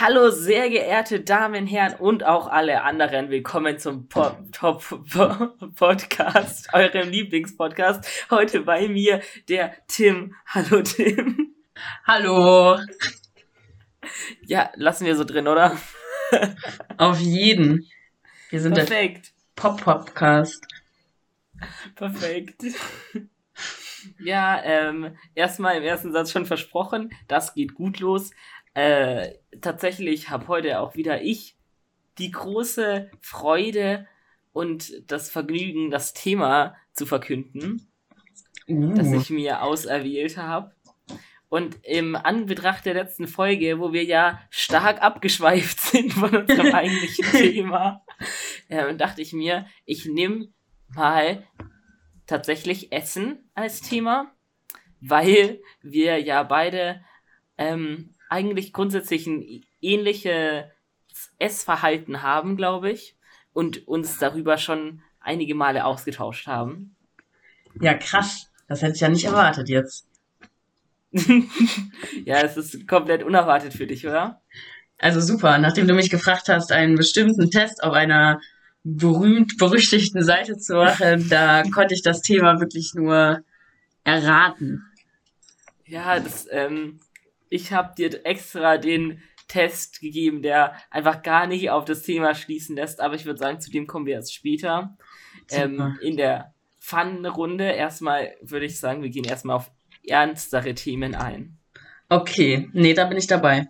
Hallo, sehr geehrte Damen, Herren und auch alle anderen. Willkommen zum Pop Top Podcast, eurem Lieblingspodcast. Heute bei mir der Tim. Hallo, Tim. Hallo. Ja, lassen wir so drin, oder? Auf jeden. Wir sind Perfekt. der Pop-Podcast. Perfekt. Ja, ähm, erstmal im ersten Satz schon versprochen, das geht gut los. Äh, tatsächlich habe heute auch wieder ich die große Freude und das Vergnügen, das Thema zu verkünden, Uh. das ich mir auserwählt habe. Und im Anbetracht der letzten Folge, wo wir ja stark abgeschweift sind von unserem eigentlichen Thema, äh, dachte ich mir, ich nehme mal tatsächlich Essen als Thema, weil wir ja beide ähm, eigentlich grundsätzlich ein ähnliches Essverhalten haben, glaube ich, und uns darüber schon einige Male ausgetauscht haben. Ja, krass. Das hätte ich ja nicht erwartet jetzt. ja, es ist komplett unerwartet für dich, oder? Also super. Nachdem du mich gefragt hast, einen bestimmten Test auf einer berühmt-berüchtigten Seite zu machen, da konnte ich das Thema wirklich nur erraten. Ja, das, ähm, ich habe dir extra den Test gegeben, der einfach gar nicht auf das Thema schließen lässt, aber ich würde sagen, zu dem kommen wir erst später. Ähm, in der Fun-Runde erstmal würde ich sagen, wir gehen erstmal auf ernstere Themen ein. Okay, nee, da bin ich dabei.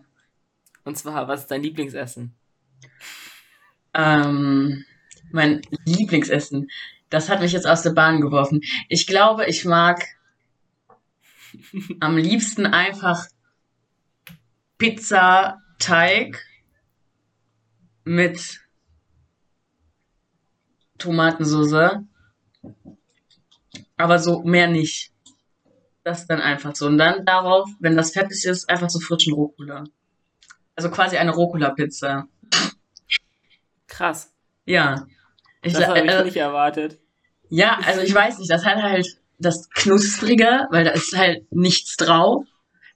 Und zwar, was ist dein Lieblingsessen? Ähm, mein Lieblingsessen. Das hat mich jetzt aus der Bahn geworfen. Ich glaube, ich mag am liebsten einfach Pizzateig mit Tomatensauce. Aber so mehr nicht. Das dann einfach so. Und dann darauf, wenn das fertig ist, einfach so frischen Rucola. Also quasi eine Rucola-Pizza. Krass. Ja. Ich, Das habe ich äh, nicht erwartet. ja, also ich weiß nicht, das hat halt das Knusprige, weil da ist halt nichts drauf.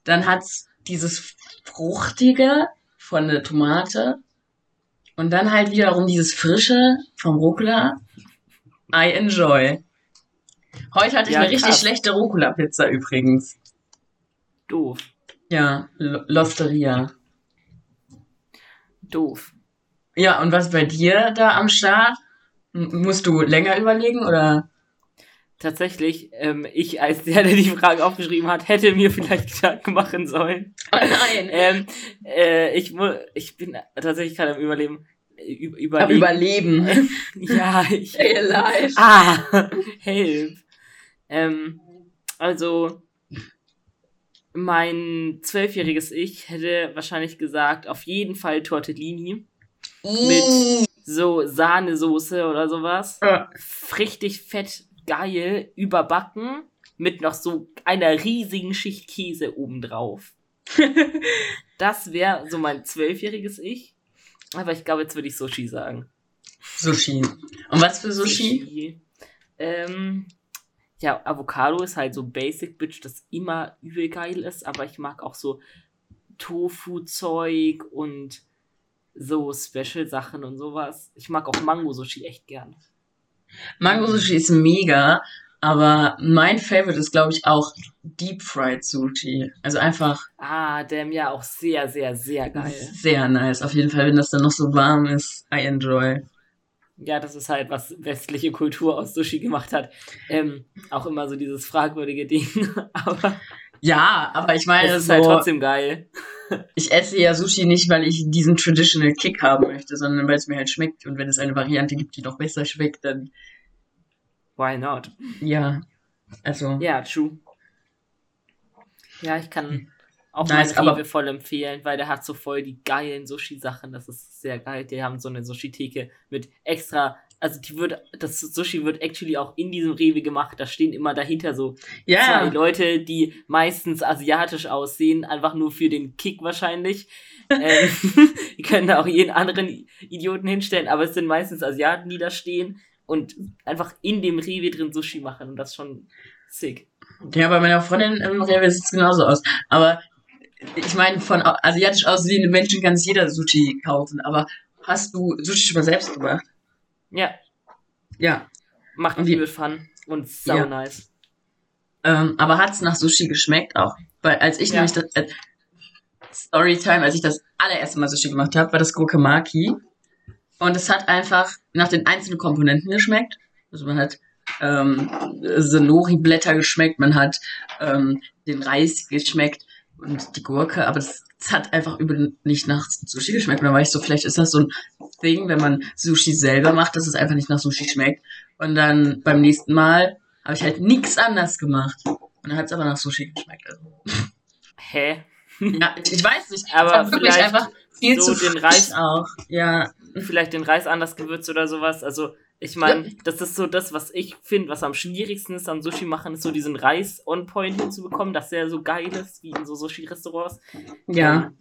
Dann hat's dieses Fruchtige von der Tomate. Und dann halt wiederum dieses Frische vom Rucola. I enjoy. Heute hatte ich Ja, eine richtig krass. schlechte Rucola-Pizza übrigens. Doof. Ja, L Losteria. Doof. Ja, und was bei dir da am Start? M musst du länger überlegen oder? Tatsächlich, ähm, ich als der, der die Frage aufgeschrieben hat, hätte mir vielleicht Gedanken machen sollen. Oh nein. Ähm, äh, ich, ich bin tatsächlich gerade am Überleben. äh, Ü Am überlegen. Überleben. ja, ich. Alive. Ah, help. Ähm, also, mein zwölfjähriges Ich hätte wahrscheinlich gesagt, auf jeden Fall Tortellini mit so Sahnesoße oder sowas. Ja. Richtig fett, geil, überbacken mit noch so einer riesigen Schicht Käse obendrauf. Das wäre so mein zwölfjähriges Ich. Aber ich glaube, jetzt würde ich Sushi sagen. Sushi. Und was für Sushi? Ähm, ja, Avocado ist halt so Basic Bitch, das immer übel geil ist, aber ich mag auch so Tofu-Zeug und so Special-Sachen und sowas. Ich mag auch Mango-Sushi echt gern. Mango Sushi ist mega, aber mein Favorite ist, glaube ich, auch Deep Fried Sushi. Also einfach Ah, dem ja auch sehr, sehr, sehr geil. sehr nice. Auf jeden Fall, wenn das dann noch so warm ist. I enjoy. Ja, das ist halt, was westliche Kultur aus Sushi gemacht hat. Ähm, auch immer so dieses fragwürdige Ding. aber Ja, aber ich meine, es ist so, halt trotzdem geil. ich esse ja Sushi nicht, weil ich diesen traditional Kick haben möchte, sondern weil es mir halt schmeckt. Und wenn es eine Variante gibt, die noch besser schmeckt, dann Why not? ja. Also, Ja, true. Ja, ich kann auch Nice, aber- Rewe voll empfehlen, weil der hat so voll die geilen Sushi-Sachen. Das ist sehr geil. Die haben so eine Sushi-Theke mit extra, also die wird, das Sushi wird actually auch in diesem Rewe gemacht. Da stehen immer dahinter so zwei ja. Leute, die meistens asiatisch aussehen, einfach nur für den Kick wahrscheinlich. ähm, die können da auch jeden anderen Idioten hinstellen, aber es sind meistens Asiaten, die da stehen und einfach in dem Rewe drin Sushi machen und das ist schon sick. Ja, bei meiner Freundin im Rewe sieht es genauso aus. Aber ich meine, von au- asiatisch aussehenden Menschen kann sich jeder Sushi kaufen, aber hast du Sushi schon mal selbst gemacht? Ja, Ja. macht Und übel Fun und sau Ja. nice. Ähm, aber hat's nach Sushi geschmeckt auch? Weil als ich Ja. nämlich das, äh, Storytime, als ich das allererste Mal Sushi gemacht habe, war das Gurkemaki. Und es hat einfach nach den einzelnen Komponenten geschmeckt. Also man hat ähm, Senori-Blätter geschmeckt, man hat ähm, den Reis geschmeckt und die Gurke, aber es es hat einfach übel nicht nach Sushi geschmeckt. Und dann war ich so, vielleicht ist das so ein Ding, wenn man Sushi selber macht, dass es einfach nicht nach Sushi schmeckt. Und dann beim nächsten Mal habe ich halt nichts anders gemacht. Und dann hat es aber nach Sushi geschmeckt. Also, Hä? ja, ich, ich weiß nicht. Aber es wirklich einfach viel so zu den Reis- auch. Ja, Vielleicht den Reis anders gewürzt oder sowas. Also, ich meine, das ist so das, was ich finde, was am schwierigsten ist am Sushi machen, ist so diesen Reis on point hinzubekommen, dass der so geil ist, wie in so Sushi-Restaurants. ja.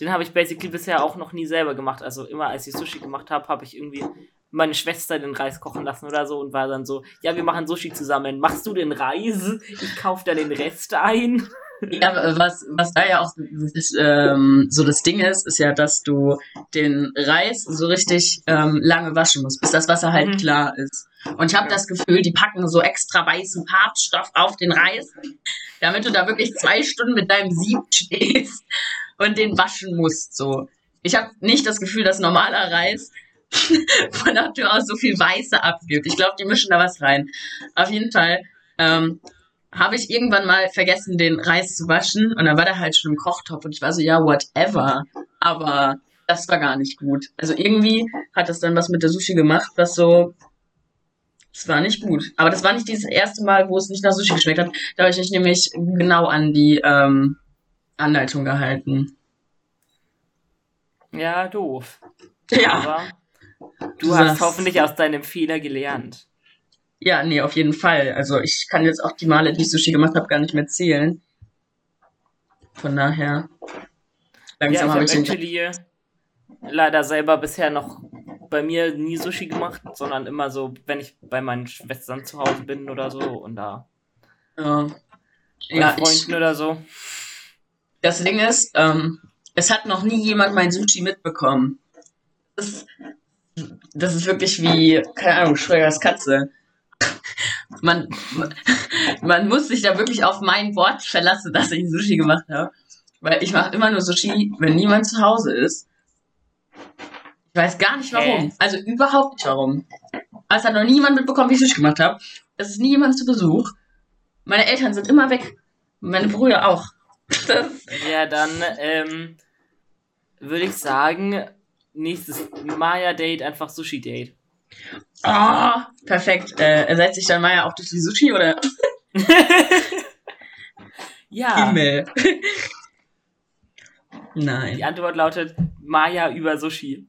Den habe ich basically bisher auch noch nie selber gemacht. Also immer als ich Sushi gemacht habe, habe ich irgendwie meine Schwester den Reis kochen lassen oder so und war dann so, ja, wir machen Sushi zusammen. Machst du den Reis? Ich kaufe dann den Rest ein. Ja, was, was da ja auch das, ähm, so das Ding ist, ist ja, dass du den Reis so richtig ähm, lange waschen musst, bis das Wasser halt Mhm. klar ist. Und ich habe das Gefühl, die packen so extra weißen Farbstoff auf den Reis, damit du da wirklich zwei Stunden mit deinem Sieb stehst und den waschen musst. So. Ich habe nicht das Gefühl, dass normaler Reis von Natur aus so viel Weiße abgibt. Ich glaube, die mischen da was rein. Auf jeden Fall ähm, habe ich irgendwann mal vergessen, den Reis zu waschen und dann war der halt schon im Kochtopf und ich war so, ja, whatever. Aber das war gar nicht gut. Also irgendwie hat das dann was mit der Sushi gemacht, was so, es war nicht gut. Aber das war nicht dieses erste Mal, wo es nicht nach Sushi geschmeckt hat. Da habe ich mich nämlich genau an die ähm, Anleitung gehalten. Ja, doof. Ja. Aber du Du hast hoffentlich aus deinem Fehler gelernt. Ja, nee, auf jeden Fall. Also ich kann jetzt auch die Male, die ich Sushi gemacht habe, gar nicht mehr zählen. Von daher. Ja, ich Langsam habe habe ich den. actually leider selber bisher noch bei mir nie Sushi gemacht, sondern immer so, wenn ich bei meinen Schwestern zu Hause bin oder so und da Ja, bei ja ich, Freunden oder so. das Ding ist, ähm, es hat noch nie jemand mein Sushi mitbekommen. Das, ist- das ist wirklich wie, keine Ahnung, Schröders Katze. Man, man, muss sich da wirklich auf mein Wort verlassen, dass ich Sushi gemacht habe. Weil ich mache immer nur Sushi, wenn niemand zu Hause ist. Ich weiß gar nicht warum. Hä? Also überhaupt nicht warum. Es hat noch niemand mitbekommen, wie ich Sushi gemacht habe. Es ist nie jemand zu Besuch. Meine Eltern sind immer weg. Meine Brüder auch. Ja, dann ähm, würde ich sagen, nächstes Maya-Date einfach Sushi-Date. Ah, perfekt. Äh, ersetzt sich dann Maya auch durch die Sushi oder ja, Himmel? die Nein. Antwort lautet Maya über Sushi.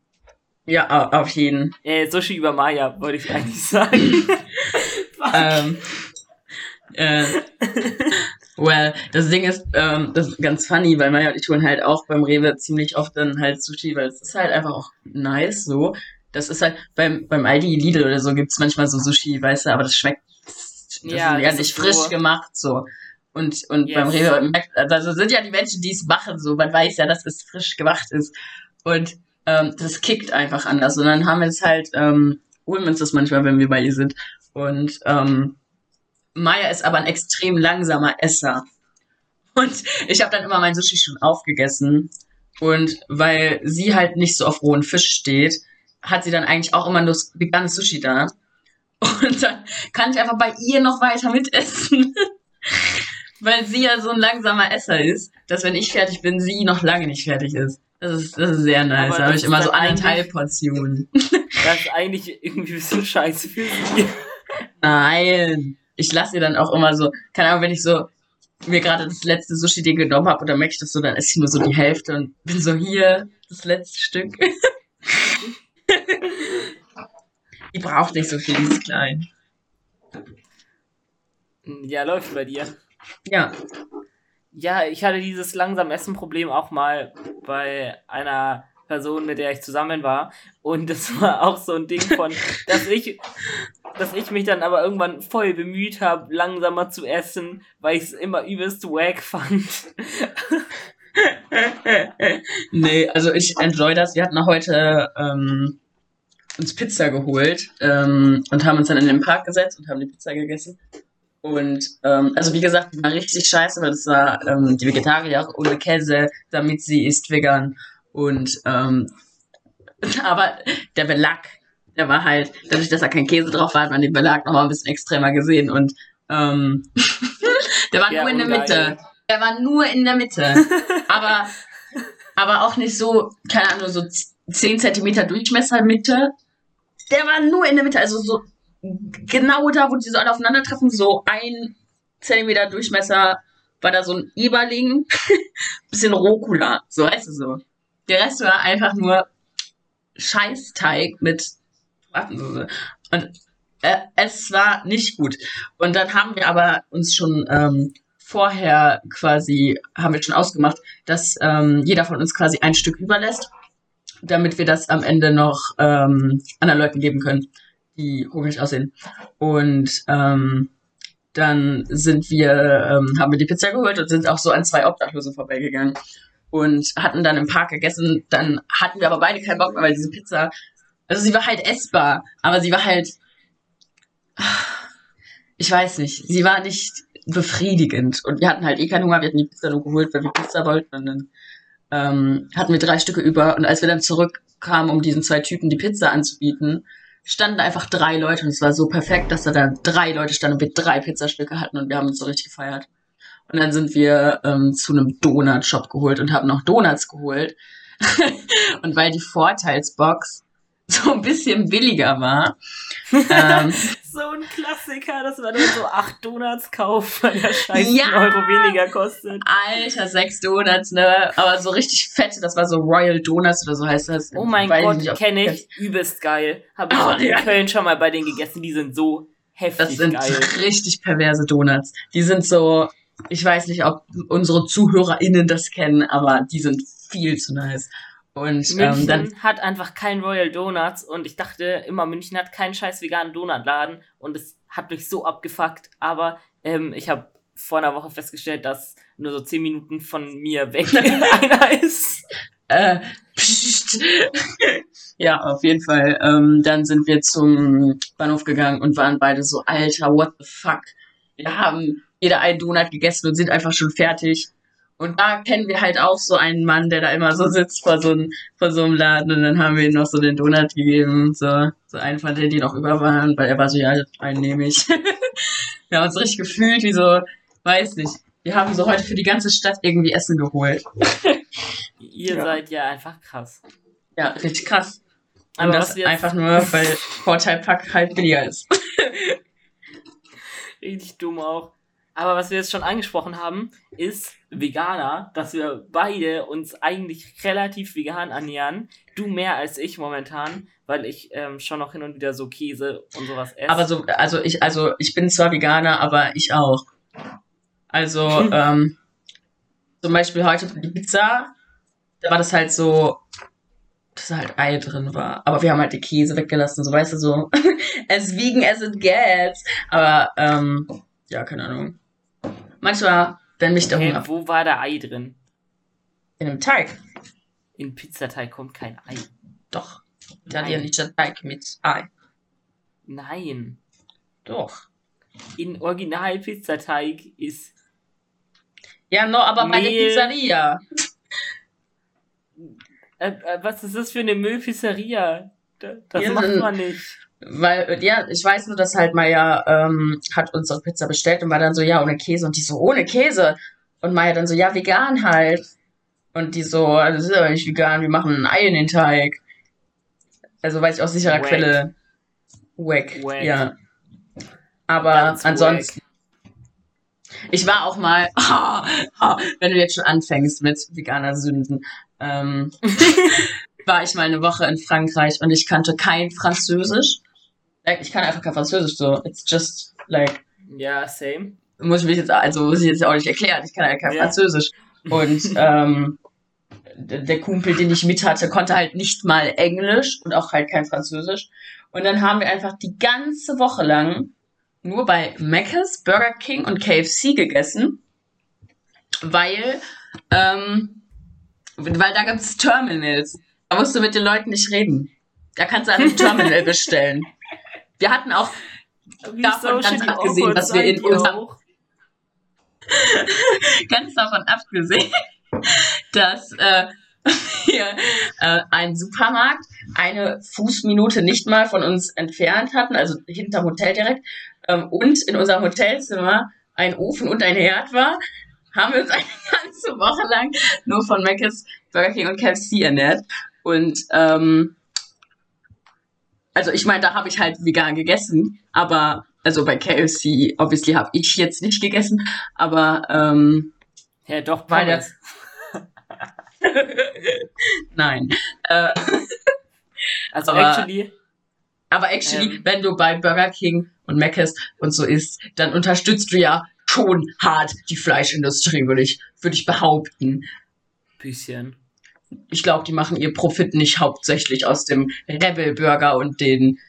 Ja, au- auf jeden. Äh, Sushi über Maya, wollte ich eigentlich sagen. ähm, äh, well, das Ding ist, ähm, das ist ganz funny, weil Maya und ich tun halt auch beim Rewe ziemlich oft dann halt Sushi, weil es ist halt einfach auch nice so. Das ist halt, beim, beim Aldi, Lidl oder so gibt's manchmal so Sushi, weißt du, aber das schmeckt, das Ja, ist ja nicht frisch so- gemacht so. Und, und Yes. beim Rewe, merkt- also sind ja die Menschen, die es machen, so, man weiß ja, dass es frisch gemacht ist. Und ähm, das kickt einfach anders. Und dann haben wir es halt, ähm, holen wir uns das manchmal, wenn wir bei ihr sind. Und ähm, Maya ist aber ein extrem langsamer Esser. Und ich habe dann immer mein Sushi schon aufgegessen. Und weil sie halt nicht so auf rohen Fisch steht, hat sie dann eigentlich auch immer nur veganes Sushi da. Und dann kann ich einfach bei ihr noch weiter mitessen. weil sie ja so ein langsamer Esser ist, dass wenn ich fertig bin, sie noch lange nicht fertig ist. Das ist, das ist sehr nice. Aber Da habe ich immer so dann eigentlich- Portionen. Das ist eigentlich irgendwie ein bisschen scheiße für sie. Nein. Ich lasse ihr dann auch immer so, keine Ahnung, wenn ich so mir gerade das letzte Sushi-Ding genommen habe oder merke ich das so, dann esse ich nur so die Hälfte und bin so hier, das letzte Stück. die braucht nicht so viel, die ist klein. Ja, läuft bei dir. Ja. Ja, ich hatte dieses langsam Essen-Problem auch mal bei einer Person, mit der ich zusammen war. Und das war auch so ein Ding von, dass ich, dass ich mich dann aber irgendwann voll bemüht habe, langsamer zu essen, weil ich es immer übelst wack fand. nee, also ich enjoy das. Wir hatten heute ähm, uns Pizza geholt ähm, und haben uns dann in den Park gesetzt und haben die Pizza gegessen. Und ähm, also wie gesagt, die war richtig scheiße, weil das war ähm, die Vegetarier ohne Käse, damit sie ist vegan. Und ähm, aber der Belag, der war halt, dadurch, dass da kein Käse drauf war, hat man den Belag noch mal ein bisschen extremer gesehen. Und ähm, der war Ja, nur in der. Mitte. Der war nur in der Mitte. aber, aber auch nicht so, keine Ahnung, so 10 Zentimeter Durchmesser Mitte. Der war nur in der Mitte, also so genau da, wo die so alle aufeinandertreffen, so ein Zentimeter Durchmesser war da so ein Eberling, bisschen Rucola, so weißt du so. Der Rest war einfach nur Scheißteig mit. Und äh, es war nicht gut. Und dann haben wir aber uns schon ähm, vorher quasi, haben wir schon ausgemacht, dass ähm, jeder von uns quasi ein Stück überlässt, damit wir das am Ende noch ähm, anderen Leuten geben können, die hungrig aussehen. Und ähm, dann sind wir, ähm, haben wir die Pizza geholt und sind auch so an zwei Obdachlosen vorbeigegangen und hatten dann im Park gegessen. Dann hatten wir aber beide keinen Bock mehr, weil diese Pizza, also sie war halt essbar, aber sie war halt, ich weiß nicht, sie war nicht befriedigend. Und wir hatten halt eh keinen Hunger, wir hatten die Pizza nur geholt, weil wir Pizza wollten. Und dann ähm, hatten wir drei Stücke über. Und als wir dann zurückkamen, um diesen zwei Typen die Pizza anzubieten, standen einfach drei Leute und es war so perfekt, dass da dann drei Leute standen und wir drei Pizzastücke hatten und wir haben uns so richtig gefeiert. Und dann sind wir ähm, zu einem Donut-Shop geholt und haben noch Donuts geholt. und weil die Vorteilsbox so ein bisschen billiger war, ähm, So ein Klassiker, dass man dann so acht Donuts kauft, weil der Scheiß Ja. einen Euro weniger kostet. Alter, sechs Donuts, ne? Aber so richtig fette, das war so Royal Donuts oder so heißt das. Oh mein Weiß Gott, kenne ich. Übelst geil. Habe ich Oh, in ja. Köln schon mal bei denen gegessen. Die sind so heftig Das sind geil. richtig perverse Donuts. Die sind so, ich weiß nicht, ob unsere ZuhörerInnen das kennen, aber die sind viel zu nice. Und ähm, München dann, hat einfach kein Royal Donuts und ich dachte immer, München hat keinen scheiß veganen Donutladen und es hat mich so abgefuckt. Aber ähm, ich habe vor einer Woche festgestellt, dass nur so 10 Minuten von mir weg einer ist. äh, ja, auf jeden Fall. Ähm, dann sind wir zum Bahnhof gegangen und waren beide so, Alter, what the fuck? Wir haben jeder einen Donut gegessen und sind einfach schon fertig. Und da kennen wir halt auch so einen Mann, der da immer so sitzt vor so, einem, vor so einem Laden und dann haben wir ihm noch so den Donut gegeben, so, so einen von denen, die noch über waren, weil er war so, ja, einen nehme ich. wir haben uns richtig gefühlt, wie so, weiß nicht. Wir haben so heute für die ganze Stadt irgendwie Essen geholt. Ihr Ja. seid ja einfach krass. Ja, richtig krass. Und Aber das wir jetzt- einfach nur, weil Vorteilpack halt billiger ist. Richtig dumm auch. Aber was wir jetzt schon angesprochen haben, ist Veganer, dass wir beide uns eigentlich relativ vegan ernähren. Du mehr als ich momentan, weil ich ähm, schon noch hin und wieder so Käse und sowas esse. Aber so, also ich, also ich bin zwar Veganer, aber ich auch. Also, ähm, zum Beispiel heute die Pizza, da war das halt so, dass da halt Ei drin war. Aber wir haben halt die Käse weggelassen, so weißt du, so as vegan as it gets. Aber, ähm, ja, keine Ahnung. Manchmal, wenn mich der hey, Hunger wo war da Ei drin? in einem Teig, In Pizzateig kommt kein Ei. doch. Italienischer Teig mit Ei. Nein. Doch. In Original Pizzateig ist. Ja, no, aber bei der Mehl. Pizzeria. Äh, äh, was ist das für eine Müllpizzeria? Da- Das Ja, macht man nicht. Weil, ja, ich weiß nur, dass halt Maya ähm, hat unsere Pizza bestellt und war dann so, ja, ohne Käse. Und die so, ohne Käse. Und Maya dann so, ja, vegan halt. Und die so, "Ah, das ist aber nicht vegan, wir machen ein Ei in den Teig. Also weiß ich aus sicherer Wack. Quelle. Wack, Wack. ja. Aber Ganz ansonsten. Ich war auch mal, wenn du jetzt schon anfängst mit veganer Sünden, ähm, war ich mal eine Woche in Frankreich und ich kannte kein Französisch. Like, ich kann einfach kein Französisch, so. It's just, like, Ja, same. muss ich mich jetzt, also muss ich jetzt auch nicht erklären, ich kann ja kein Ja. Französisch. Und ähm, der Kumpel, den ich mit hatte, konnte halt nicht mal Englisch und auch halt kein Französisch. Und dann haben wir einfach die ganze Woche lang nur bei Mc's, Burger King und KFC gegessen, weil ähm, Weil da gibt es Terminals. Da musst du mit den Leuten nicht reden. Da kannst du an einem Terminal bestellen. Wir hatten auch Wie davon ganz abgesehen, dass wir in unserem ganz davon abgesehen, dass äh, wir äh, einen Supermarkt eine Fußminute nicht mal von uns entfernt hatten, also hinterm Hotel direkt, ähm, und in unserem Hotelzimmer ein Ofen und ein Herd war, haben wir uns eine ganze Woche lang nur von Mc's, Burger King und KFC ernährt. Und ähm, also ich meine, da habe ich halt vegan gegessen, aber also bei KFC, obviously habe ich jetzt nicht gegessen, aber ähm, Ja, doch, Weil Pommes. nein. Äh, Also aber- actually, aber actually, Ähm. wenn du bei Burger King und Mc's und so isst, dann unterstützt du ja schon hart die Fleischindustrie, würde ich, würde ich behaupten. bisschen. Ich glaube, die machen ihr Profit nicht hauptsächlich aus dem Rebel Burger und den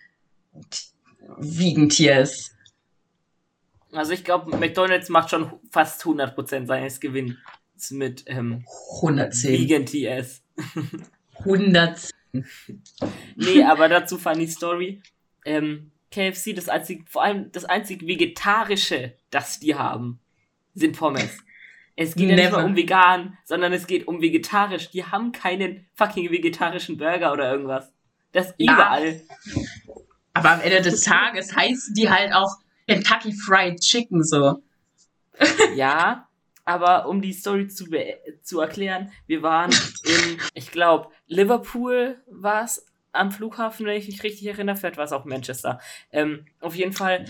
Vegan Tiers. Also ich glaube, McDonalds macht schon fast 100% seines Gewinns mit ähm, 110. Vegan TS. 100. Nee, aber dazu funny Story. Ähm, KFC, das einzig, vor allem das einzig Vegetarische, das die haben, sind Pommes. Es geht ja nicht Never. mal um vegan, sondern es geht um vegetarisch. Die haben keinen fucking vegetarischen Burger oder irgendwas. Das ist Ja. überall. Aber am Ende des Tages heißen die halt auch Kentucky Fried Chicken so. Ja, aber um die Story zu, zu erklären, wir waren in, ich glaube, Liverpool war es am Flughafen, wenn ich mich richtig erinnere, vielleicht war es auch Manchester. Ähm, auf jeden Fall,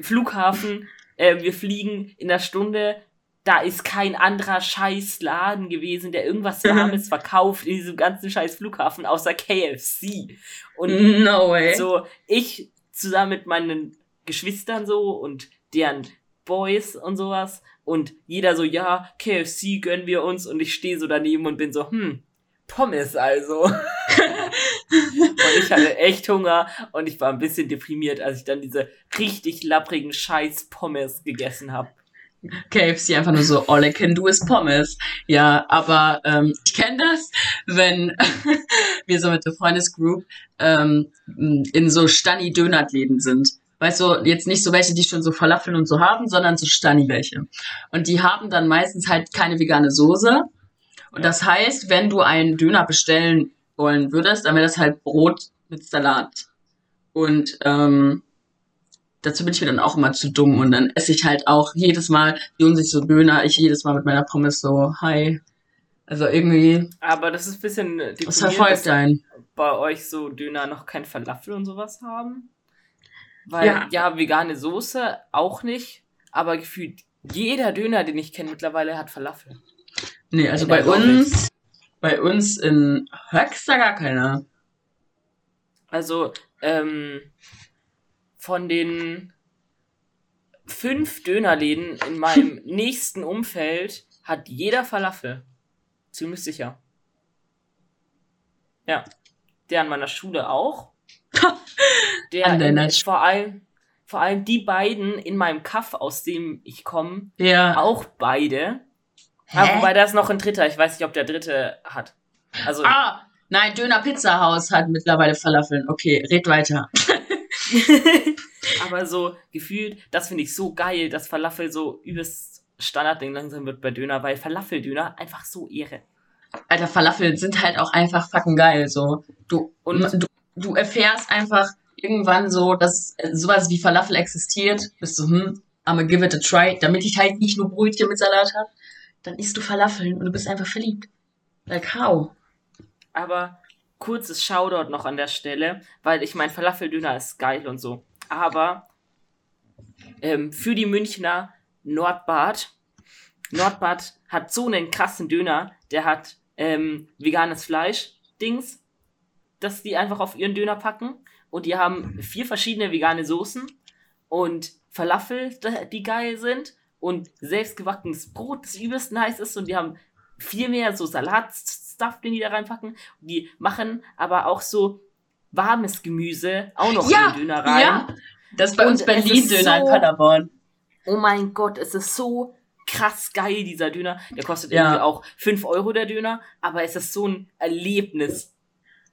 Flughafen, äh, wir fliegen in einer Stunde, da ist kein anderer scheiß Laden gewesen, der irgendwas Warmes verkauft in diesem ganzen scheiß Flughafen, außer KFC. Und No way. so, ich zusammen mit meinen Geschwistern so und deren Boys und sowas und jeder so, ja, KFC gönnen wir uns und ich stehe so daneben und bin so, hm, Pommes also. und ich hatte echt Hunger und ich war ein bisschen deprimiert, als ich dann diese richtig lapprigen Scheiß Pommes gegessen habe. KFC einfach nur so, all I can do is Pommes. Ja, aber ähm, ich kenne das, wenn wir so mit der Freundesgroup ähm, in so Stani-Dönerläden sind. Weißt du, jetzt nicht so welche, die schon so Falafeln und so haben, sondern so Stani welche. Und die haben dann meistens halt keine vegane Soße. Und das heißt, wenn du einen Döner bestellen wollen würdest, dann wäre das halt Brot mit Salat. Und ähm, dazu bin ich mir dann auch immer zu dumm und dann esse ich halt auch jedes Mal, die holen sich so Döner, ich jedes Mal mit meiner Pommes so, hi. Also irgendwie, Aber das ist ein bisschen was deprimierend, verfolgt einen. bei euch so Döner noch kein Falafel und sowas haben. Weil, Ja. ja, vegane Soße auch nicht, aber gefühlt jeder Döner, den ich kenne mittlerweile, hat Falafel. Nee, also bei uns, bei uns in Höxter gar keiner. Also, ähm, von den fünf Dönerläden in meinem nächsten Umfeld hat jeder Falafel. Ziemlich sicher. Ja. Der an meiner Schule auch. Der An deiner in, Sch- vor allem, vor allem die beiden in meinem Kaff, aus dem ich komme, Ja. auch beide. Hä? Aber wobei da ist noch ein dritter. Ich weiß nicht, ob der dritte hat. Also, Ah, nein, Döner Pizza Haus hat mittlerweile Falafeln. Okay, red weiter. Aber so gefühlt, das finde ich so geil, dass Falafel so übelst Standardding langsam wird bei Döner, weil Falafeldöner einfach so Ehre. Alter, Falafel sind halt auch einfach fucking geil. So, du, Und- du, du erfährst einfach irgendwann so, dass sowas wie Falafel existiert. Bist du, hm, I'ma give it a try, damit ich halt nicht nur Brötchen mit Salat habe. Dann isst du Falafeln und du bist einfach verliebt. Like how? Aber kurzes Shoutout noch an der Stelle, weil ich mein Falafeldöner ist geil und so. Aber ähm, für die Münchner Nordbad, Nordbad hat so einen krassen Döner, der hat ähm, veganes Fleisch, Dings, dass die einfach auf ihren Döner packen. Und die haben vier verschiedene vegane Soßen und Falafel, die geil sind. Und selbstgebackenes Brot, das übelst nice ist. Und die haben viel mehr so Salatstuff, den die da reinpacken. Die machen aber auch so warmes Gemüse auch noch Ja, in den Döner rein. Ja, das ist bei uns Berlin-Döner in so- Paderborn. Oh mein Gott, es ist so krass geil, dieser Döner. Der kostet Ja. irgendwie auch 5 Euro, der Döner, aber es ist so ein Erlebnis.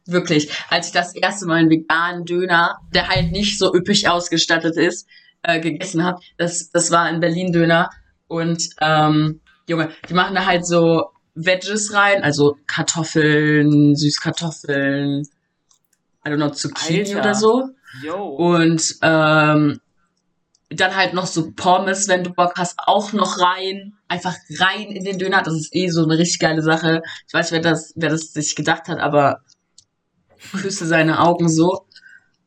Wirklich. Als ich das erste Mal einen veganen Döner, der halt nicht so üppig ausgestattet ist, äh, gegessen habe, das, das war ein Berlin-Döner. Und ähm, Junge, die machen da halt so Veggies rein, also Kartoffeln, Süßkartoffeln, I don't know, Zucchini Alter. oder so. Yo. Und ähm, dann halt noch so Pommes, wenn du Bock hast, auch noch rein. Einfach rein in den Döner. Das ist eh so eine richtig geile Sache. Ich weiß, wer das, wer das sich gedacht hat, aber küsse seine Augen so.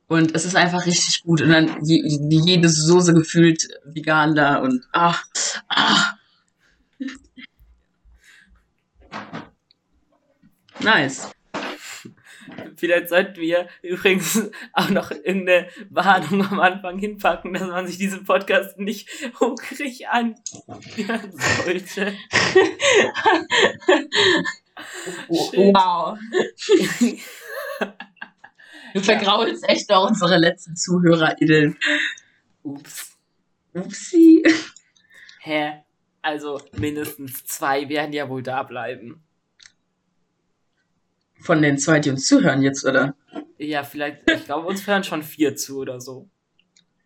Und es ist einfach richtig gut. Und dann je, jede Soße gefühlt vegan da und ah, ah. Nice. Vielleicht sollten wir übrigens auch noch irgendeine Warnung am Anfang hinpacken, dass man sich diesen Podcast nicht hungrig anhören sollte. Shit. Wow. Du vergraulst echt auch unsere letzten ZuhörerInnen. Ups. Upsi. Hä? Also mindestens zwei werden ja wohl da bleiben. Von den zwei, die uns zuhören jetzt, oder? Ja, vielleicht, ich glaube, uns hören schon vier zu oder so.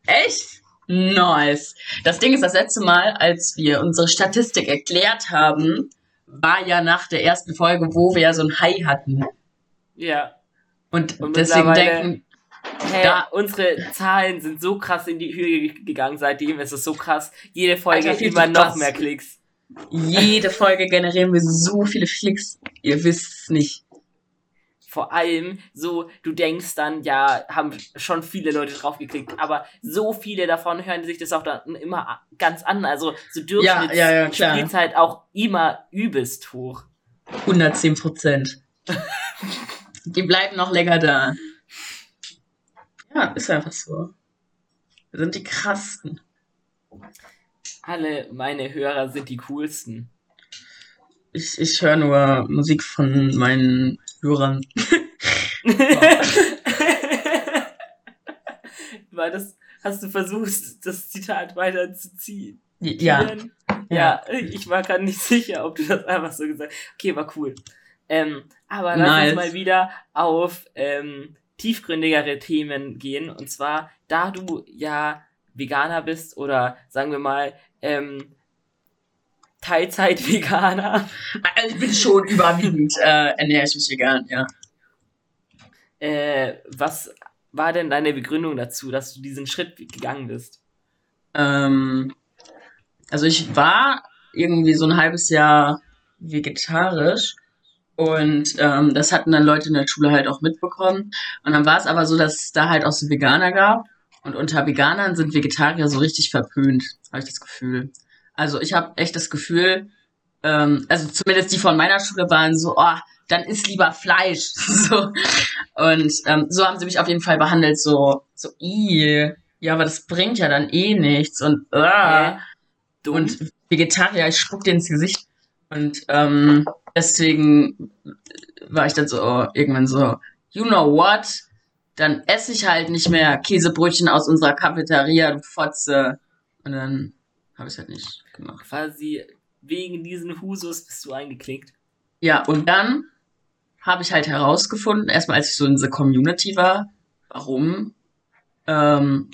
Echt? Nice. Das Ding ist, das letzte Mal, als wir unsere Statistik erklärt haben, war ja nach der ersten Folge, wo wir ja so ein High hatten. Ja. Und, Und deswegen denken, Hä, Da- unsere Zahlen sind so krass in die Höhe ge- gegangen seitdem. Es ist so krass. Jede Folge Alter, immer noch krass. mehr Klicks. jede Folge generieren wir so viele Klicks. Ihr wisst es nicht. Vor allem so, du denkst dann, ja, haben schon viele Leute drauf geklickt, aber so viele davon hören sich das auch dann immer ganz an. Also so Ja, ja, ja, klar. Durchschnittsspielzeit auch immer übelst hoch. 110 Prozent. Die bleiben noch länger da. Ja, ist einfach so. Wir sind die krassten. Alle meine Hörer sind die coolsten. Ich, ich höre nur Musik von meinen Hörern. War das, hast du versucht, das Zitat weiterzuziehen? Ja. Ja, ich war gerade nicht sicher, ob du das einfach so gesagt hast. Okay, war cool. Ähm, aber lass Nice. uns mal wieder auf ähm, tiefgründigere Themen gehen. Und zwar, da du ja Veganer bist oder sagen wir mal ähm, Teilzeit-Veganer, Also ich bin schon überwiegend äh, ernähre ich mich vegan, ja. äh, was war denn deine Begründung dazu, dass du diesen Schritt gegangen bist? Ähm, also ich war irgendwie so ein halbes Jahr vegetarisch und ähm, das hatten dann Leute in der Schule halt auch mitbekommen. Und dann war es aber so, dass es da halt auch so Veganer gab. Und unter Veganern sind Vegetarier so richtig verpönt, habe ich das Gefühl. Also ich habe echt das Gefühl, ähm, also zumindest die von meiner Schule waren so, oh, dann isst lieber Fleisch. so. Und ähm, so haben sie mich auf jeden Fall behandelt, so, so, "Ih, ja, aber das bringt ja dann eh nichts. Und, äh, Hä? Dumm? und Vegetarier, ich spuck dir ins Gesicht. Und ähm, deswegen war ich dann so oh, irgendwann so, you know what? Dann esse ich halt nicht mehr Käsebrötchen aus unserer Cafeteria, du Fotze. Und dann habe ich halt nicht gemacht. quasi wegen diesen Husus bist du eingeklickt. Ja, und dann habe ich halt herausgefunden, erstmal als ich so in dieser Community war, warum ähm,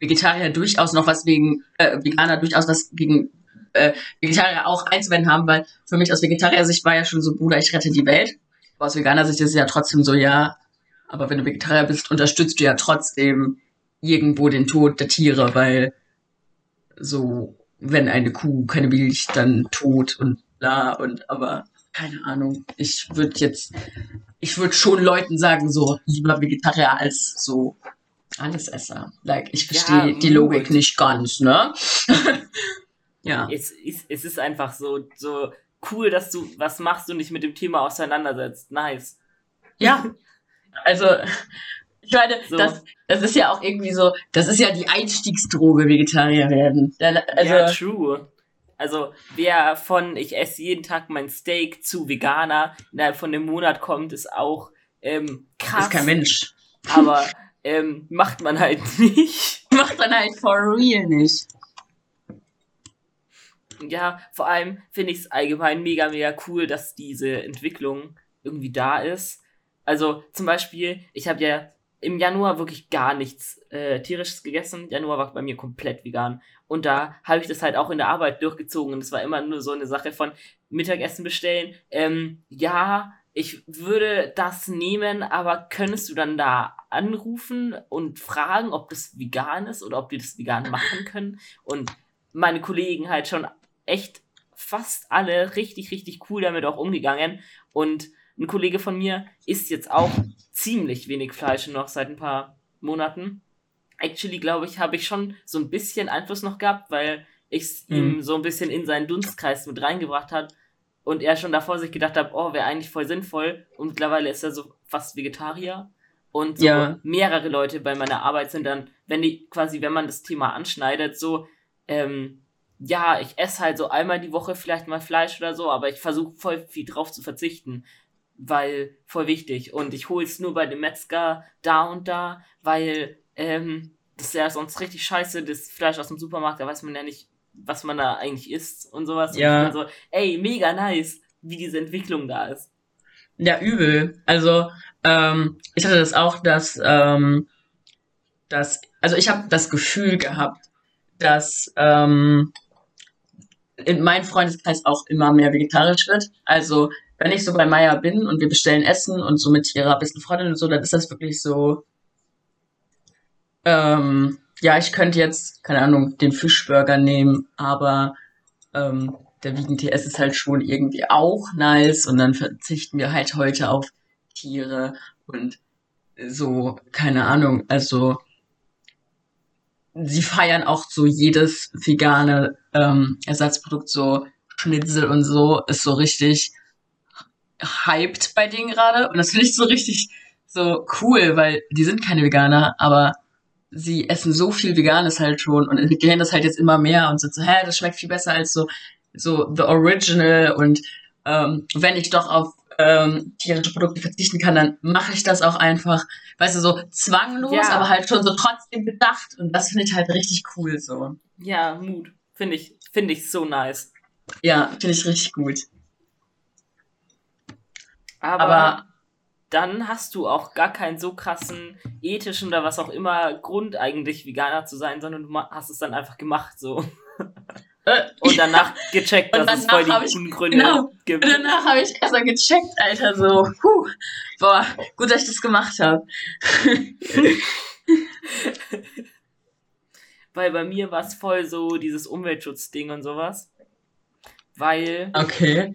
Vegetarier durchaus noch was wegen, äh, Veganer durchaus was gegen äh, Vegetarier auch einzuwenden haben, weil für mich aus Vegetarier-Sicht war ja schon so, Bruder, ich rette die Welt. Aber aus Veganer-Sicht ist es ja trotzdem so, ja, aber wenn du Vegetarier bist, unterstützt du ja trotzdem irgendwo den Tod der Tiere, weil so, wenn eine Kuh keine Milch, dann tot und bla und aber keine Ahnung. Ich würde jetzt, ich würde schon Leuten sagen, so lieber Vegetarier als so Allesesser. Like, ich verstehe Ja, die Logik nicht ganz, ne? ja. Es ist, es ist einfach so, so cool, dass du was machst und dich mit dem Thema auseinandersetzt. Nice. Ja. Also, ich meine, So. das, das ist ja auch irgendwie so, das ist ja die Einstiegsdroge, Vegetarier werden. Also, ja, true. Also, wer von ich esse jeden Tag mein Steak zu Veganer innerhalb von einem Monat kommt, ist auch ähm, krass. ist kein Mensch. Aber ähm, macht man halt nicht. Macht dann halt for real nicht. Ja, vor allem finde ich es allgemein mega, mega cool, dass diese Entwicklung irgendwie da ist. Also zum Beispiel, ich habe ja im Januar wirklich gar nichts äh, tierisches gegessen. Januar war bei mir komplett vegan. Und da habe ich das halt auch in der Arbeit durchgezogen. Und es war immer nur so eine Sache von Mittagessen bestellen. Ähm, ja, ich würde das nehmen, aber könntest du dann da anrufen und fragen, ob das vegan ist oder ob die das vegan machen können? Und meine Kollegen halt schon echt fast alle richtig, richtig cool damit auch umgegangen. Und ein Kollege von mir isst jetzt auch ziemlich wenig Fleisch noch seit ein paar Monaten. Actually, glaube ich, habe ich schon so ein bisschen Einfluss noch gehabt, weil ich es mhm. ihm so ein bisschen in seinen Dunstkreis mit reingebracht hat und er schon davor sich gedacht hat, oh, wäre eigentlich voll sinnvoll. Und mittlerweile ist er so fast Vegetarier. Und so ja. mehrere Leute bei meiner Arbeit sind dann, wenn die quasi, wenn man das Thema anschneidet, so, ähm, ja, ich esse halt so einmal die Woche vielleicht mal Fleisch oder so, aber ich versuche voll viel drauf zu verzichten, weil voll wichtig. Und ich hole es nur bei dem Metzger da und da, weil ähm, das ist ja sonst richtig scheiße, das Fleisch aus dem Supermarkt, da weiß man ja nicht, was man da eigentlich isst und sowas. Ja. Und so, ey, mega nice, wie diese Entwicklung da ist. Ja, übel. Also, ähm, ich hatte das auch, dass, ähm, dass also ich habe das Gefühl gehabt, dass ähm, in meinem Freundeskreis auch immer mehr vegetarisch wird. Also, wenn ich so bei Maya bin und wir bestellen Essen und so mit ihrer besten Freundin und so, dann ist das wirklich so, ähm, ja, ich könnte jetzt, keine Ahnung, den Fischburger nehmen, aber ähm, der Vegan TS ist halt schon irgendwie auch nice und dann verzichten wir halt heute auf Tiere und so, keine Ahnung, also sie feiern auch so jedes vegane ähm, Ersatzprodukt, so Schnitzel und so, ist so richtig hyped bei denen gerade. Und das finde ich so richtig so cool, weil die sind keine Veganer, aber sie essen so viel Veganes halt schon und entwickeln das halt jetzt immer mehr und sind so, hä, das schmeckt viel besser als so, so The Original und ähm, wenn ich doch auf ähm, tierische Produkte verzichten kann, dann mache ich das auch einfach, weißt du, so zwanglos, ja. aber halt schon so trotzdem bedacht und das finde ich halt richtig cool so. Ja, Mut. Finde ich, finde ich so nice. Ja, finde ich richtig gut. Aber, aber dann hast du auch gar keinen so krassen ethischen oder was auch immer Grund eigentlich Veganer zu sein, sondern du hast es dann einfach gemacht so. Und danach gecheckt, dass es voll die guten Gründe genau, gibt. Und danach habe ich erstmal gecheckt, Alter, so, puh, boah, gut, dass ich das gemacht habe. Weil bei mir war es voll so dieses Umweltschutzding und sowas. Weil. Okay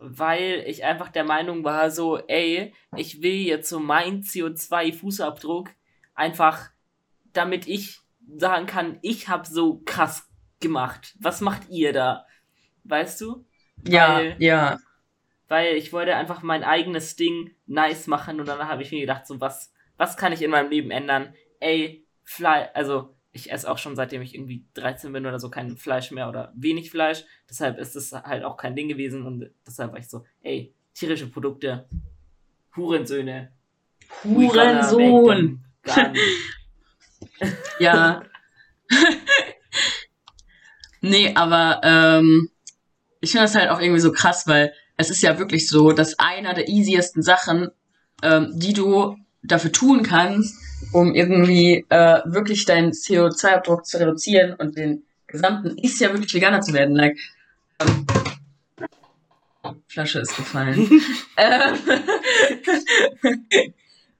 weil ich einfach der Meinung war, so, ey, ich will jetzt so mein CO2-Fußabdruck einfach, damit ich sagen kann, ich habe so krass gemacht. Was macht ihr da? Weißt du? Ja, weil, ja. Weil ich wollte einfach mein eigenes Ding nice machen und dann habe ich mir gedacht, so, was, was kann ich in meinem Leben ändern? Ey, Fly, also ich esse auch schon seitdem ich irgendwie 13 bin oder so kein Fleisch mehr oder wenig Fleisch. Deshalb ist es halt auch kein Ding gewesen und deshalb war ich so, ey, tierische Produkte, Hurensöhne. Hurensohn! ja. nee, aber ähm, ich finde das halt auch irgendwie so krass, weil es ist ja wirklich so, dass einer der easiesten Sachen, ähm, die du dafür tun kannst, um irgendwie äh, wirklich deinen CO2-Abdruck zu reduzieren und den gesamten ist ja wirklich veganer zu werden. Like, ähm, Flasche ist gefallen. ähm,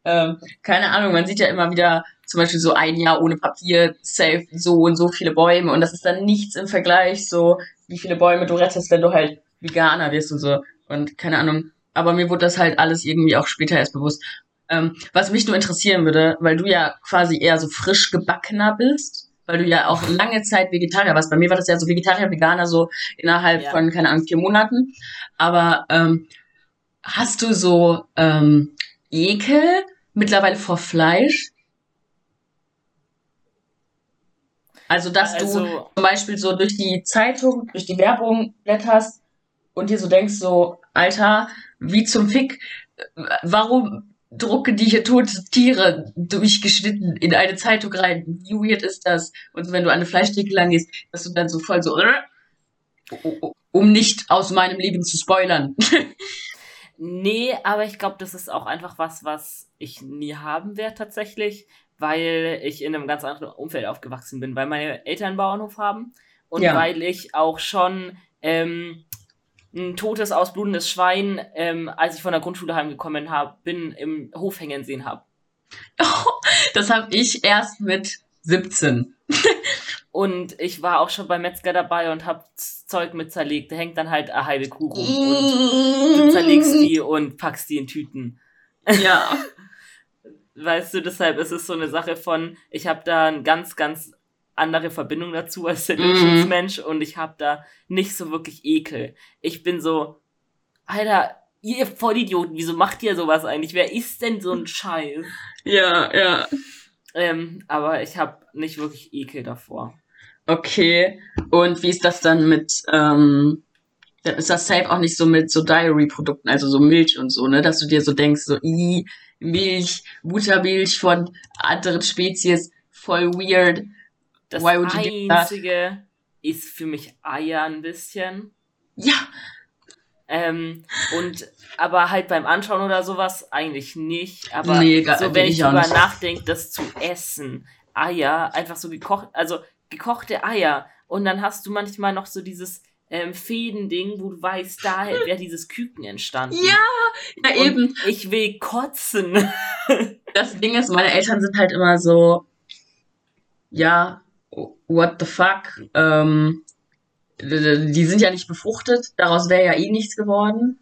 ähm, keine Ahnung, man sieht ja immer wieder zum Beispiel so ein Jahr ohne Papier, safe so und so viele Bäume und das ist dann nichts im Vergleich, so wie viele Bäume du rettest, wenn du halt Veganer wirst und so. Und keine Ahnung. Aber mir wurde das halt alles irgendwie auch später erst bewusst. Ähm, was mich nur interessieren würde, weil du ja quasi eher so frisch gebackener bist, weil du ja auch lange Zeit Vegetarier warst. Bei mir war das ja so Vegetarier, Veganer so innerhalb ja. von, keine Ahnung, vier Monaten. Aber ähm, hast du so ähm, Ekel mittlerweile vor Fleisch? Also, dass also, du zum Beispiel so durch die Zeitung, durch die Werbung blätterst und dir so denkst, so, Alter, wie zum Fick, warum drucke die hier tote Tiere durchgeschnitten in eine Zeitung rein. Wie weird ist das? Und wenn du an eine Fleischtheke lang gehst, dass du dann so voll so. Um nicht aus meinem Leben zu spoilern. nee, aber ich glaube, das ist auch einfach was, was ich nie haben werde tatsächlich, weil ich in einem ganz anderen Umfeld aufgewachsen bin, weil meine Eltern einen Bauernhof haben und ja. weil ich auch schon ähm, ein totes, ausblutendes Schwein, ähm, als ich von der Grundschule heimgekommen hab, bin, im Hof hängen sehen habe. Oh, das habe ich erst mit 17. und ich war auch schon beim Metzger dabei und hab Zeug mit zerlegt. Da hängt dann halt eine halbe Kuh rum und du zerlegst die und packst die in Tüten. Ja. weißt du, deshalb ist es so eine Sache von, ich habe da ein ganz, ganz andere Verbindung dazu als der Durchschnittsmensch mhm. und ich habe da nicht so wirklich Ekel. Ich bin so, Alter, ihr Vollidioten, wieso macht ihr sowas eigentlich? Wer ist denn so ein Scheiß? Ja, ja. Ähm, aber ich habe nicht wirklich Ekel davor. Okay. Und wie ist das dann mit, ähm, dann ist das safe auch nicht so mit so Diary-Produkten, also so Milch und so, ne, dass du dir so denkst, so, i, Milch, Buttermilch von anderen Spezies, voll weird. Das Einzige ist für mich Eier ein bisschen. Ja. Ähm, und aber halt beim Anschauen oder sowas eigentlich nicht. Aber nee, so wenn ich drüber nachdenke, das zu essen, Eier, einfach so gekocht, also gekochte Eier. Und dann hast du manchmal noch so dieses ähm, Fädending, wo du weißt, da wäre dieses Küken entstanden. Ja, ja eben. Und ich will kotzen. Das Ding ist, meine Eltern sind halt immer so, ja, what the fuck, ähm, die sind ja nicht befruchtet, daraus wäre ja eh nichts geworden.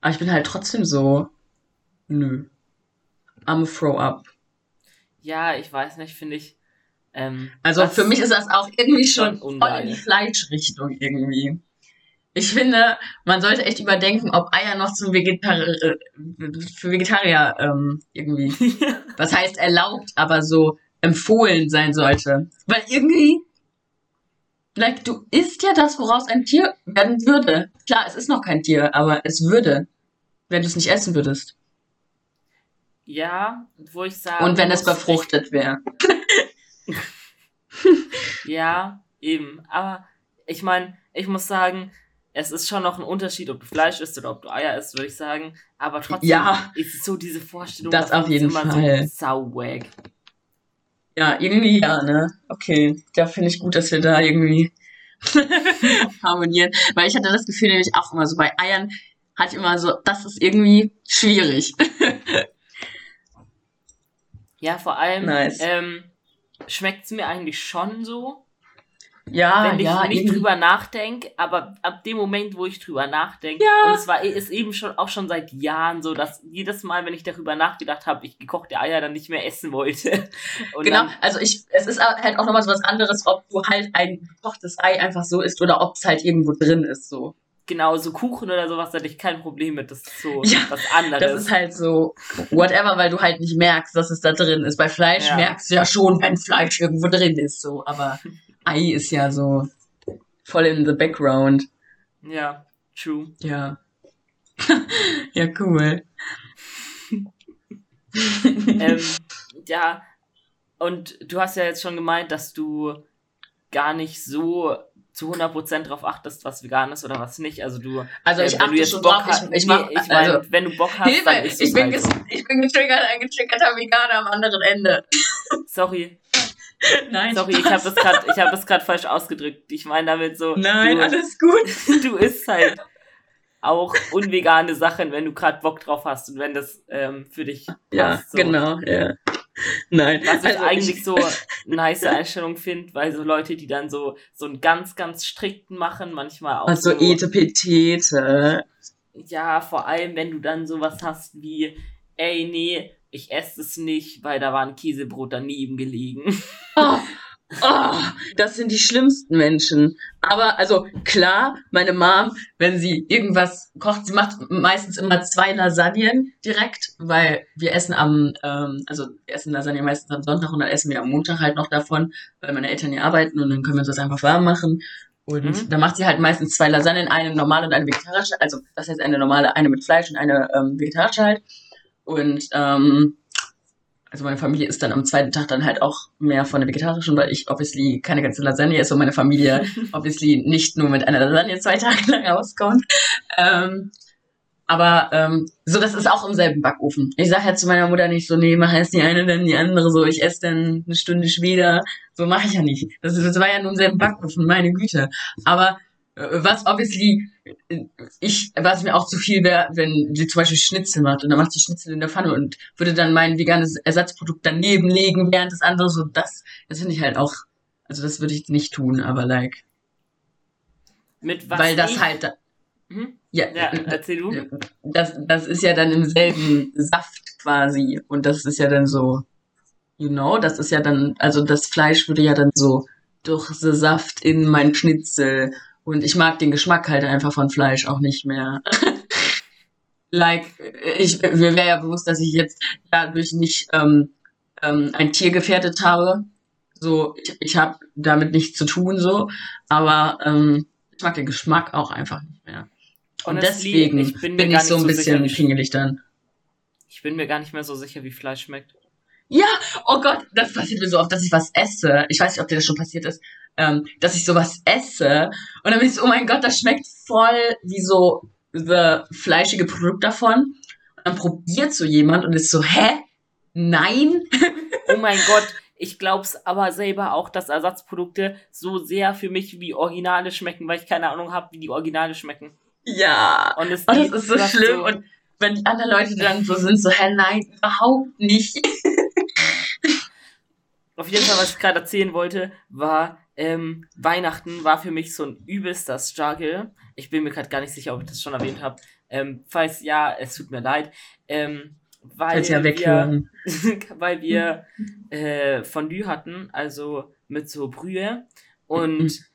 Aber ich bin halt trotzdem so, nö. I'm a throw up. Ja, ich weiß nicht, finde ich. Ähm, also für mich ist das auch irgendwie schon voll in die Fleischrichtung irgendwie. Ich finde, man sollte echt überdenken, ob Eier noch zum Vegetar äh, für Vegetarier ähm, irgendwie, was heißt erlaubt, aber so empfohlen sein sollte. Weil irgendwie, like, du isst ja das, woraus ein Tier werden würde. Klar, es ist noch kein Tier, aber es würde, wenn du es nicht essen würdest. Ja, wo ich sage. Und wenn es befruchtet wäre. ja, eben. Aber ich meine, ich muss sagen, es ist schon noch ein Unterschied, ob du Fleisch isst oder ob du Eier isst, würde ich sagen. Aber trotzdem ja, ist es so diese Vorstellung, das auf jeden Fall. so sauwag. Ja, irgendwie ja, ne? Okay. Da finde ich gut, dass wir da irgendwie harmonieren. Weil ich hatte das Gefühl nämlich auch immer so bei Eiern, hatte ich immer so, das ist irgendwie schwierig. ja, vor allem nice. ähm, schmeckt es mir eigentlich schon so. Ja, wenn ich ja, nicht eben. drüber nachdenke, aber ab dem Moment, wo ich drüber nachdenke, ja. und es war ist eben schon auch schon seit Jahren so, dass jedes Mal, wenn ich darüber nachgedacht habe, ich gekochte Eier dann nicht mehr essen wollte. Und genau, also ich, es ist halt auch nochmal so was anderes, ob du halt ein gekochtes Ei einfach so isst oder ob es halt irgendwo drin ist, so. Genau, so Kuchen oder sowas, da hatte ich kein Problem mit. Das ist so ja, was anderes. Das ist halt so, whatever, weil du halt nicht merkst, dass es da drin ist. Bei Fleisch ja. merkst du ja schon, wenn Fleisch irgendwo drin ist, so, aber Ei ist ja so voll in the background. Ja, true. Ja. ja, cool. ähm, ja, und du hast ja jetzt schon gemeint, dass du gar nicht so zu 100% darauf achtest, was vegan ist oder was nicht. Also du, also ich äh, wenn du jetzt schon Bock drauf, hast, ich, ich, nee, ich mein, also, wenn du Bock hast, Hilfe, dann ist ich bin, halt so. ich bin getriggert, ein getriggerter Veganer am anderen Ende. Sorry, Nein. Sorry, ich habe das gerade, ich habe das gerade falsch ausgedrückt. Ich meine damit so. Nein, du, alles gut. Du isst halt auch unvegane Sachen, wenn du gerade Bock drauf hast und wenn das ähm, für dich passt. Ja, so. genau, ja. Nein. Was ich also eigentlich ich... so nice Einstellung finde, weil so Leute, die dann so, so einen ganz, ganz strikten machen, manchmal auch. Also so, Etepetete. Ja, vor allem, wenn du dann sowas hast wie, ey, nee, ich esse es nicht, weil da war ein Käsebrot daneben gelegen. Oh, oh, das sind die schlimmsten Menschen. Aber also klar, meine Mom, wenn sie irgendwas kocht, sie macht meistens immer zwei Lasagnen direkt, weil wir essen am, ähm, also wir essen Lasagne meistens am Sonntag und dann essen wir am Montag halt noch davon, weil meine Eltern hier arbeiten und dann können wir uns das einfach warm machen. Und mhm. da macht sie halt meistens zwei Lasagnen, eine normale und eine vegetarische. Also das heißt eine normale, eine mit Fleisch und eine ähm, vegetarische halt. Und ähm, also meine Familie isst dann am zweiten Tag dann halt auch mehr von der vegetarischen, weil ich obviously keine ganze Lasagne esse und meine Familie obviously nicht nur mit einer Lasagne zwei Tage lang auskommt. Ähm, aber ähm, so, das ist auch im selben Backofen. Ich sage ja zu meiner Mutter nicht so, nee, mach erst die eine, dann die andere, so, ich esse dann eine Stunde später. So mache ich ja nicht. Das, das war ja nur im selben Backofen, meine Güte. Aber was obviously äh, ich, was mir auch zu viel wäre, wenn sie zum Beispiel Schnitzel macht und dann macht sie Schnitzel in der Pfanne und würde dann mein veganes Ersatzprodukt daneben legen, während das andere so, das, das finde ich halt auch, also das würde ich nicht tun, aber like. Mit was Weil das ich, halt, Mhm. ja, Ja, erzähl du. das, das ist ja dann im selben Saft quasi und das ist ja dann so, you know, das ist ja dann, also das Fleisch würde ja dann so durch den Saft in mein Schnitzel und ich mag den Geschmack halt einfach von Fleisch auch nicht mehr. like, ich, mir wäre ja bewusst, dass ich jetzt dadurch nicht ähm, ähm, ein Tier gefährdet habe. So, ich, ich habe damit nichts zu tun, so, aber ähm, ich mag den Geschmack auch einfach nicht mehr. Und Honestly, deswegen ich bin bin, ich so ein so bisschen wie- pingelig dann. Ich bin mir gar nicht mehr so sicher, wie Fleisch schmeckt. Ja, oh Gott, das passiert mir so oft, dass ich was esse. Ich weiß nicht, ob dir das schon passiert ist, ähm, dass ich sowas esse und dann bin ich so, oh mein Gott, das schmeckt voll wie so the fleischige Produkt davon. Und dann probiert so jemand und ist so, hä? Nein? Oh mein Gott, ich glaub's aber selber auch, dass Ersatzprodukte so sehr für mich wie Originale schmecken, weil ich keine Ahnung habe, wie die Originale schmecken. Ja. Und es Oh, das ist so schlimm. Und wenn die anderen Leute dann so sind, so, hä, nein, überhaupt nicht. Auf jeden Fall, was ich gerade erzählen wollte, war, ähm, Weihnachten war für mich so ein übelster Struggle. Ich bin mir gerade gar nicht sicher, ob ich das schon erwähnt habe. Ähm, falls ja, es tut mir leid. Ähm, weil ja wir, weil wir äh, Fondue hatten, also mit so Brühe und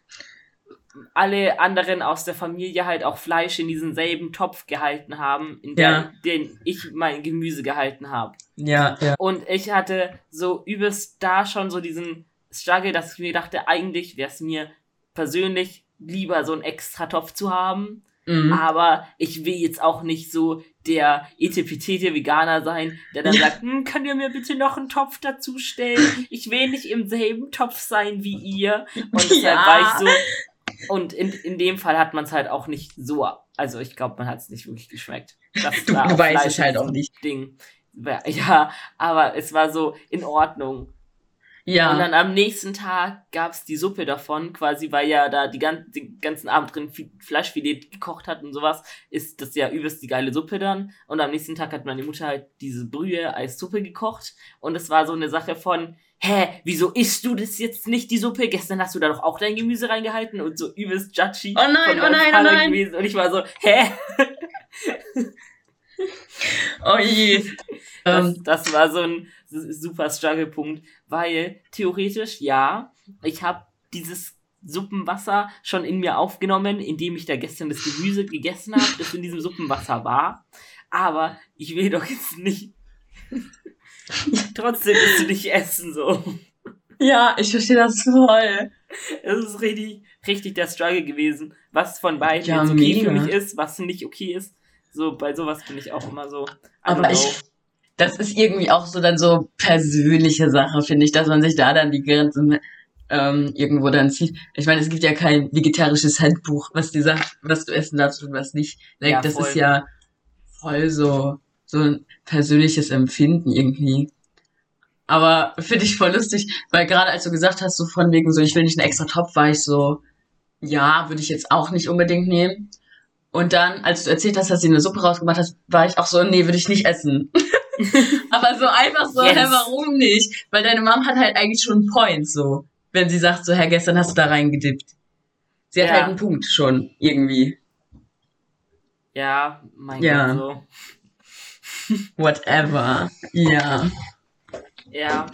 alle anderen aus der Familie halt auch Fleisch in diesen selben Topf gehalten haben, in der, Ja. den ich mein Gemüse gehalten habe. Ja, ja. Und ich hatte so übelst da schon so diesen Struggle, dass ich mir dachte, eigentlich wäre es mir persönlich lieber, so einen extra Topf zu haben. Mhm. Aber ich will jetzt auch nicht so der etepetete Veganer sein, der dann Ja. sagt, hm, könnt ihr mir bitte noch einen Topf dazu stellen? Ich will nicht im selben Topf sein wie ihr. Und deshalb Ja. war ich so. Und in, in dem Fall hat man es halt auch nicht so. Also ich glaube, man hat es nicht wirklich geschmeckt. Das Du, auch weißt es halt auch nicht. Ding. Ja, aber es war so in Ordnung. Ja. Und dann am nächsten Tag gab's die Suppe davon, quasi weil ja da die, gan den ganzen Abend drin Fi- Fleischfilet gekocht hat und sowas, ist das ja übelst die geile Suppe dann. Und am nächsten Tag hat meine Mutter halt diese Brühe als Suppe gekocht. Und es war so eine Sache von, hä, wieso isst du das jetzt nicht, die Suppe? Gestern hast du da doch auch dein Gemüse reingehalten und so übelst judgy. Oh nein, oh nein, oh nein. Gewesen. Und ich war so, hä? oh je. Das, Ähm, das war so ein super Struggle-Punkt, weil theoretisch, ja, ich habe dieses Suppenwasser schon in mir aufgenommen, indem ich da gestern das Gemüse gegessen habe, das in diesem Suppenwasser war. Aber ich will doch jetzt nicht. Trotzdem willst du nicht essen, so. ja, ich verstehe das voll. Es ist richtig, richtig der Struggle gewesen, was von beiden Ja, jetzt okay für mega. mich ist, was nicht okay ist. So, bei sowas bin ich auch immer so. Aber ich, das ist irgendwie auch so dann so persönliche Sache, finde ich, dass man sich da dann die Grenzen ähm, irgendwo dann zieht. Ich meine, es gibt ja kein vegetarisches Handbuch, was dir sagt, was du essen darfst und was nicht. Like, Ja, das ist ja voll so, so ein persönliches Empfinden irgendwie. Aber finde ich voll lustig, weil gerade als du gesagt hast, so von wegen so, ich will nicht einen extra Topf, war ich so, ja, würde ich jetzt auch nicht unbedingt nehmen. Und dann, als du erzählt hast, dass sie eine Suppe rausgemacht hast, war ich auch so, nee, würde ich nicht essen. Aber so einfach so, Yes. hä, warum nicht? Weil deine Mom hat halt eigentlich schon einen Point, so. Wenn sie sagt, so, hä, gestern hast du da reingedippt. Sie hat Ja. halt einen Punkt schon, irgendwie. Ja, mein Ja. Gott, so. Whatever. Ja. Ja.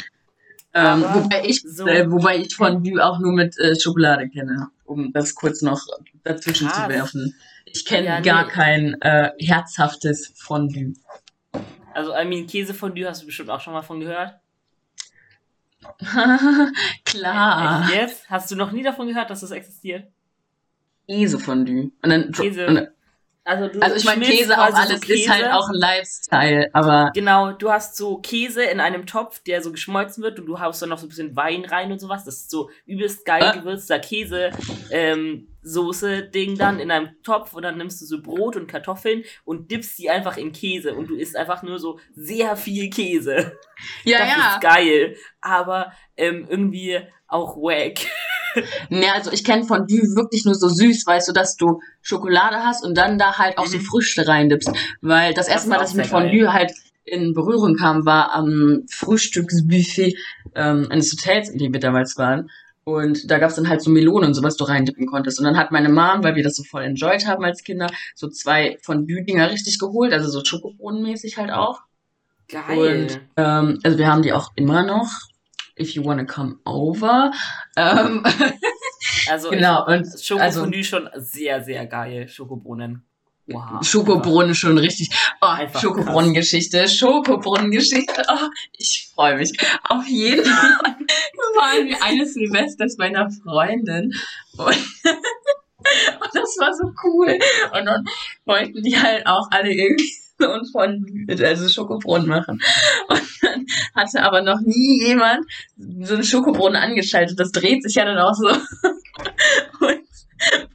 Ähm, wobei ich, so- äh, wobei ich Fondue auch nur mit äh, Schokolade kenne, um das kurz noch dazwischen Krass. zu werfen. Ich kenne Ja, gar nee. kein äh, herzhaftes Fondue. Also, I mean, Käsefondue hast du bestimmt auch schon mal von gehört. Klar. Jetzt? Hast du noch nie davon gehört, dass das existiert? Käsefondue. Und dann Käse- Und, dann- Also, du Also ich meine, Käse auf quasi so alles ist halt Käse. auch ein Lifestyle, aber Genau, du hast so Käse in einem Topf, der so geschmolzen wird und du haust dann noch so ein bisschen Wein rein und sowas. Das ist so übelst geil Äh? gewürzter Käse, ähm, Soße-Ding dann in einem Topf und dann nimmst du so Brot und Kartoffeln und dippst die einfach in Käse und du isst einfach nur so sehr viel Käse. ja, das ja. ist geil, aber ähm, irgendwie auch wack. Nee, also ich kenne Fondue wirklich nur so süß, weißt du, dass du Schokolade hast und dann da halt auch so Mhm. Früchte reindippst. Weil das Das erste Mal, dass ich mit sehr geil. Fondue halt in Berührung kam, war am Frühstücksbuffet ähm, eines Hotels, in dem wir damals waren. Und da gab's dann halt so Melonen und so, was du reindippen konntest. Und dann hat meine Mom, weil wir das so voll enjoyed haben als Kinder, so zwei Fondue-Dinger richtig geholt, also so Schokobohnenmäßig halt auch. Geil. Und ähm, also wir haben die auch immer noch. If you wanna come over. Ähm, also genau, und ich, Schokofondue schon sehr, sehr geil. Schokobohnen. Wow. Schokobrunnen schon richtig. Oh, Schokobrunnengeschichte, Schokobrunnengeschichte. Oh, ich freue mich. Auf jeden Fall waren wir eines Silvesters bei einer Freundin und, und das war so cool. Und dann wollten die halt auch alle irgendwie ein Fondue, also Schokobrunnen machen. Und dann hatte aber noch nie jemand so einen Schokobrunnen angeschaltet. Das dreht sich ja dann auch so. Und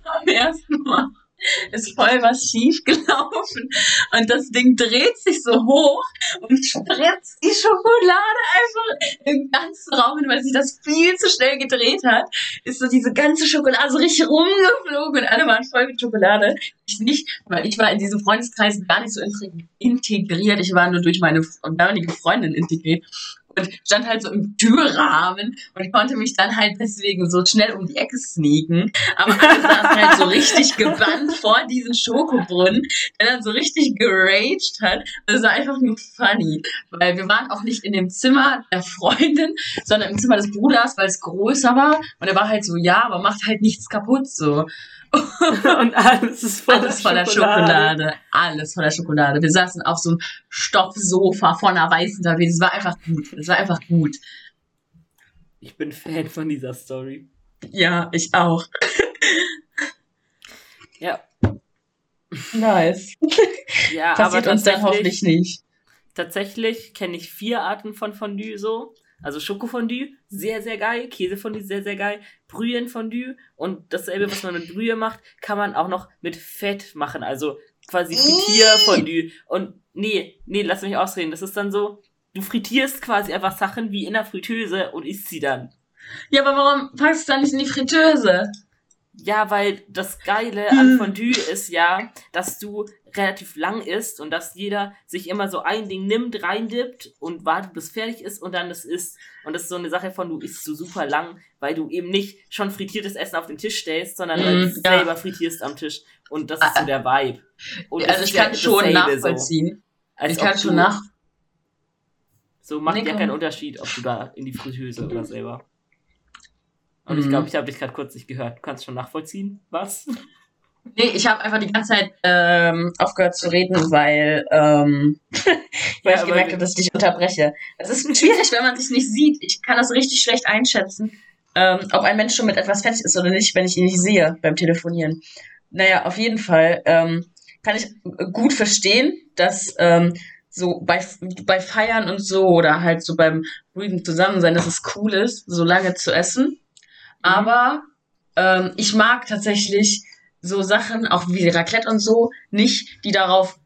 beim ersten Mal ist voll was schief gelaufen und das Ding dreht sich so hoch und spritzt die Schokolade einfach im ganzen Raum hin, weil sich das viel zu schnell gedreht hat, ist so diese ganze Schokolade so richtig rumgeflogen und alle waren voll mit Schokolade. Ich nicht, weil ich war in diesem Freundeskreis gar nicht so integ- integriert, ich war nur durch meine damalige Freundin integriert und stand halt so im Türrahmen und konnte mich dann halt deswegen so schnell um die Ecke sneaken. Aber alle saßen halt so richtig gebannt vor diesen Schokobrunnen, der dann so richtig geraged hat. Das war einfach nur funny, weil wir waren auch nicht in dem Zimmer der Freundin, sondern im Zimmer des Bruders, weil es größer war. Und er war halt so, ja, aber macht halt nichts kaputt so. und alles ist voller Alles voller Schokolade. Alles voller Schokolade. Wir saßen auf so einem Stoffsofa vor einer weißen Tapete. Es war einfach gut. Es war einfach gut. Ich bin Fan von dieser Story. Ja, ich auch. Ja, Nice. ja Passiert aber uns dann hoffentlich nicht. Tatsächlich kenne ich vier Arten von Fondue so. Also Schokofondue, sehr, sehr geil. Käsefondue, sehr, sehr geil. Brühenfondue und dasselbe, was man mit Brühe macht, kann man auch noch mit Fett machen. Also quasi Frittierfondue. Und nee, nee, lass mich ausreden. Das ist dann so, du frittierst quasi einfach Sachen wie in der Fritteuse und isst sie dann. Ja, aber warum packst du dann nicht in die Fritteuse? Ja, weil das Geile an Hm. Fondue ist ja, dass du relativ lang isst und dass jeder sich immer so ein Ding nimmt, reindippt und wartet, bis fertig ist und dann es isst. Und das ist so eine Sache von, du isst so super lang, weil du eben nicht schon frittiertes Essen auf den Tisch stellst, sondern weil Hm, du ja. selber frittierst am Tisch. Und das ist so der Vibe. Und also ich ja kann schon nachvollziehen. Als ich kann schon nach. So macht Nee, ja keinen Unterschied, ob du da in die Fritteuse oder selber. Und ich Mhm. glaube, ich habe dich gerade kurz nicht gehört. Du kannst schon nachvollziehen, was? Nee, ich habe einfach die ganze Zeit ähm, aufgehört zu reden, weil, ähm, weil Ja, ich gemerkt habe, dass ich dich unterbreche. Es ist schwierig, wenn man sich nicht sieht. Ich kann das richtig schlecht einschätzen, ähm, ob ein Mensch schon mit etwas fertig ist oder nicht, wenn ich ihn nicht sehe beim Telefonieren. Naja, auf jeden Fall ähm, kann ich gut verstehen, dass ähm, so bei, bei Feiern und so oder halt so beim ruhigen Zusammensein, dass es cool ist, so lange zu essen. Aber ähm, ich mag tatsächlich so Sachen, auch wie Raclette und so, nicht, die darauf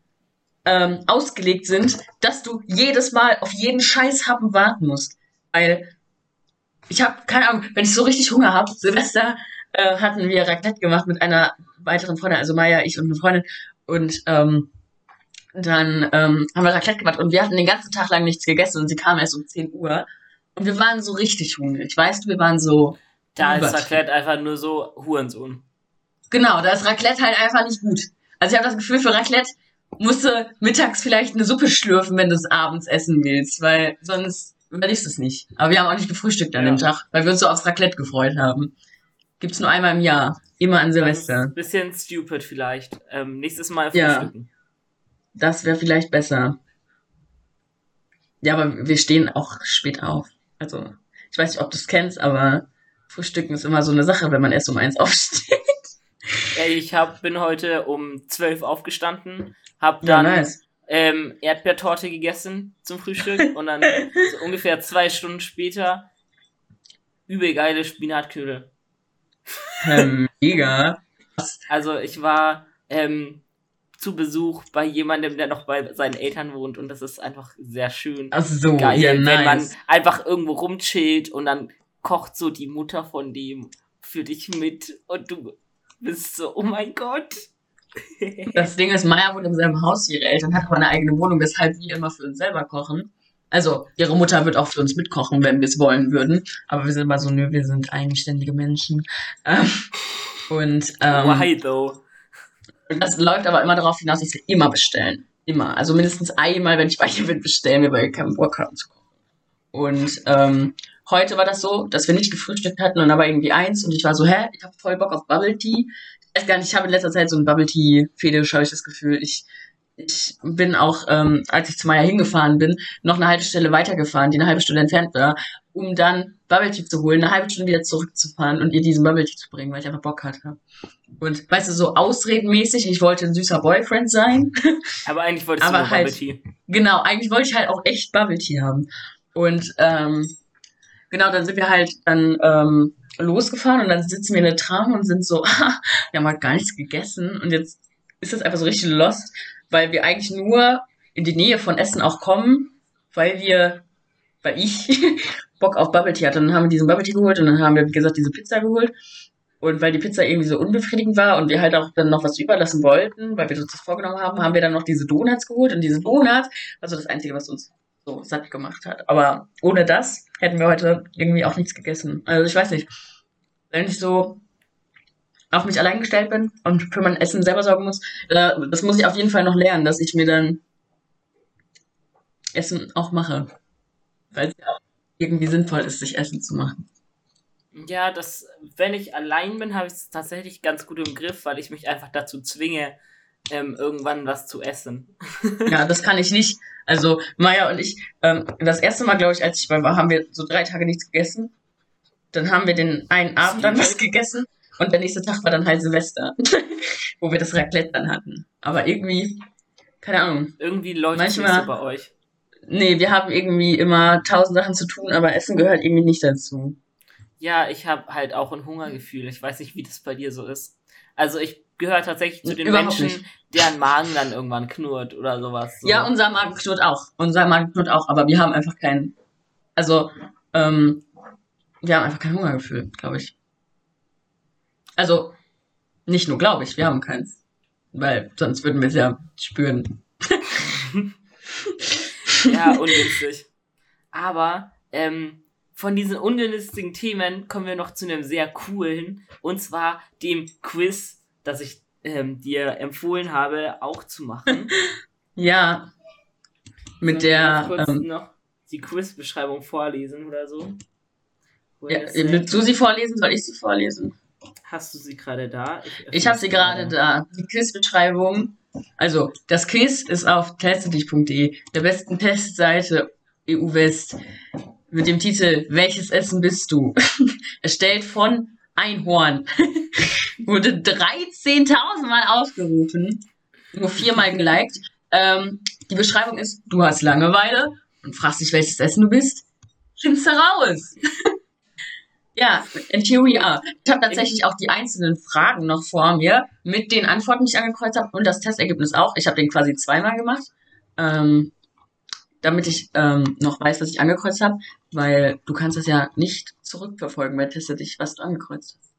ähm, ausgelegt sind, dass du jedes Mal auf jeden Scheißhappen warten musst. Weil ich habe keine Ahnung, wenn ich so richtig Hunger habe, Silvester äh, hatten wir Raclette gemacht mit einer weiteren Freundin, also Maya, ich und eine Freundin. Und ähm, dann ähm, haben wir Raclette gemacht und wir hatten den ganzen Tag lang nichts gegessen und sie kam erst um 10 Uhr. Und wir waren so richtig hungrig. Weißt du, wir waren so. Da ist. Raclette einfach nur so Hurensohn. Genau, da ist Raclette halt einfach nicht gut. Also ich habe das Gefühl, für Raclette musst du mittags vielleicht eine Suppe schlürfen, wenn du es abends essen willst, weil sonst überlegst du es nicht. Aber wir haben auch nicht gefrühstückt an Ja. dem Tag, weil wir uns so aufs Raclette gefreut haben. Gibt's nur einmal im Jahr. Immer an Silvester. ein bisschen stupid vielleicht. Ähm, nächstes Mal Ja. frühstücken. Das wäre vielleicht besser. Ja, aber wir stehen auch spät auf. Also, ich weiß nicht, ob du es kennst, aber Frühstücken ist immer so eine Sache, wenn man erst um eins aufsteht. Ey, ich hab, bin heute um 12 aufgestanden, hab Ja, dann nice. ähm, Erdbeertorte gegessen zum Frühstück und dann so ungefähr zwei Stunden später übel geile Spinatknödel. Ähm, mega. Also ich war ähm, zu Besuch bei jemandem, der noch bei seinen Eltern wohnt und das ist einfach sehr schön. Ach so, Geil, ja, wenn man nice. einfach irgendwo rumchillt und dann kocht so die Mutter von dem für dich mit und du bist so, oh mein Gott. Das Ding ist, Maya wohnt im selben Haus wie ihre Eltern, hat aber eine eigene Wohnung, weshalb wir immer für uns selber kochen. Also, ihre Mutter wird auch für uns mitkochen, wenn wir es wollen würden. Aber wir sind immer so, nö, wir sind eigenständige Menschen. Ähm, und ähm, Why though? das läuft aber immer darauf hinaus, dass wir immer bestellen. Immer. Also mindestens einmal, wenn ich bei ihr bin, bestellen wir, weil wir keinen Bock haben zu kochen. Und ähm, heute war das so, dass wir nicht gefrühstückt hatten und aber irgendwie eins und ich war so, hä, ich habe voll Bock auf Bubble Tea. Ich weiß gar nicht, ich habe in letzter Zeit so ein Bubble Tea Fetisch, habe ich das Gefühl. Ich ich bin auch, ähm, als ich zu Maya hingefahren bin, noch eine Haltestelle weitergefahren, die eine halbe Stunde entfernt war, um dann Bubble Tea zu holen, eine halbe Stunde wieder zurückzufahren und ihr diesen Bubble Tea zu bringen, weil ich einfach Bock hatte. Und weißt du, so ausredenmäßig, ich wollte ein süßer Boyfriend sein. Aber eigentlich du nur halt- Bubble Tea. Genau, eigentlich wollte ich halt auch echt Bubble Tea haben. Und ähm, genau, dann sind wir halt dann ähm, losgefahren und dann sitzen wir in der Tram und sind so, wir haben halt gar nichts gegessen und jetzt ist das einfach so richtig lost, weil wir eigentlich nur in die Nähe von Essen auch kommen, weil wir, weil ich Bock auf Bubble Tea hatte. Dann haben wir diesen Bubble Tea geholt und dann haben wir, wie gesagt, diese Pizza geholt. Und weil die Pizza irgendwie so unbefriedigend war und wir halt auch dann noch was überlassen wollten, weil wir uns das vorgenommen haben, haben wir dann noch diese Donuts geholt. Und diese Donuts war so das Einzige, was uns so satt gemacht hat. Aber ohne das hätten wir heute irgendwie auch nichts gegessen. Also ich weiß nicht. Wenn ich so auf mich allein gestellt bin und für mein Essen selber sorgen muss, das muss ich auf jeden Fall noch lernen, dass ich mir dann Essen auch mache. Weil es ja auch irgendwie sinnvoll ist, sich Essen zu machen. Ja, das, wenn ich allein bin, habe ich es tatsächlich ganz gut im Griff, weil ich mich einfach dazu zwinge, ähm, irgendwann was zu essen. Ja, das kann ich nicht. Also Maya und ich, ähm, das erste Mal, glaube ich, als ich bei war, haben wir so drei Tage nichts gegessen. Dann haben wir den einen Abend dann was gegessen und der nächste Tag war dann halt Silvester, wo wir das Raclette dann hatten. Aber irgendwie, keine Ahnung. Irgendwie läuft es Manchmal- so bei euch. Nee, wir haben irgendwie immer tausend Sachen zu tun, aber Essen gehört irgendwie nicht dazu. Ja, ich habe halt auch ein Hungergefühl. Ich weiß nicht, wie das bei dir so ist. Also ich gehöre tatsächlich zu den Überhaupt Menschen, nicht. deren Magen dann irgendwann knurrt oder sowas. So. Ja, unser Magen knurrt auch. Unser Magen knurrt auch, aber wir haben einfach keinen. Also, ähm, wir haben einfach kein Hungergefühl, glaube ich. Also, nicht nur glaube ich, wir haben keins. Weil sonst würden wir es ja spüren. Ja, ungünstig. Aber ähm, von diesen ungünstigen Themen kommen wir noch zu einem sehr coolen, und zwar dem Quiz, das ich ähm, dir empfohlen habe, auch zu machen. Ja. Mit ich der, kurz ähm, noch die Quizbeschreibung vorlesen oder so? Ja, ist willst du sie vorlesen? Soll ich sie vorlesen? Hast du sie gerade da? Ich habe sie gerade da. Die Quizbeschreibung. Also, das Quiz ist auf testedich.de, der besten Testseite EU West, mit dem Titel Welches Essen bist du? Erstellt von Einhorn. Wurde 13.000 Mal aufgerufen. Nur viermal geliked. Ähm, die Beschreibung ist, du hast Langeweile und fragst dich, welches Essen du bist. Findest du raus. Ja, and here we are. Ich habe tatsächlich auch die einzelnen Fragen noch vor mir mit den Antworten, die ich angekreuzt habe und das Testergebnis auch. Ich habe den quasi zweimal gemacht, ähm, damit ich ähm, noch weiß, was ich angekreuzt habe, weil du kannst das ja nicht zurückverfolgen bei Teste dich, was du angekreuzt hast.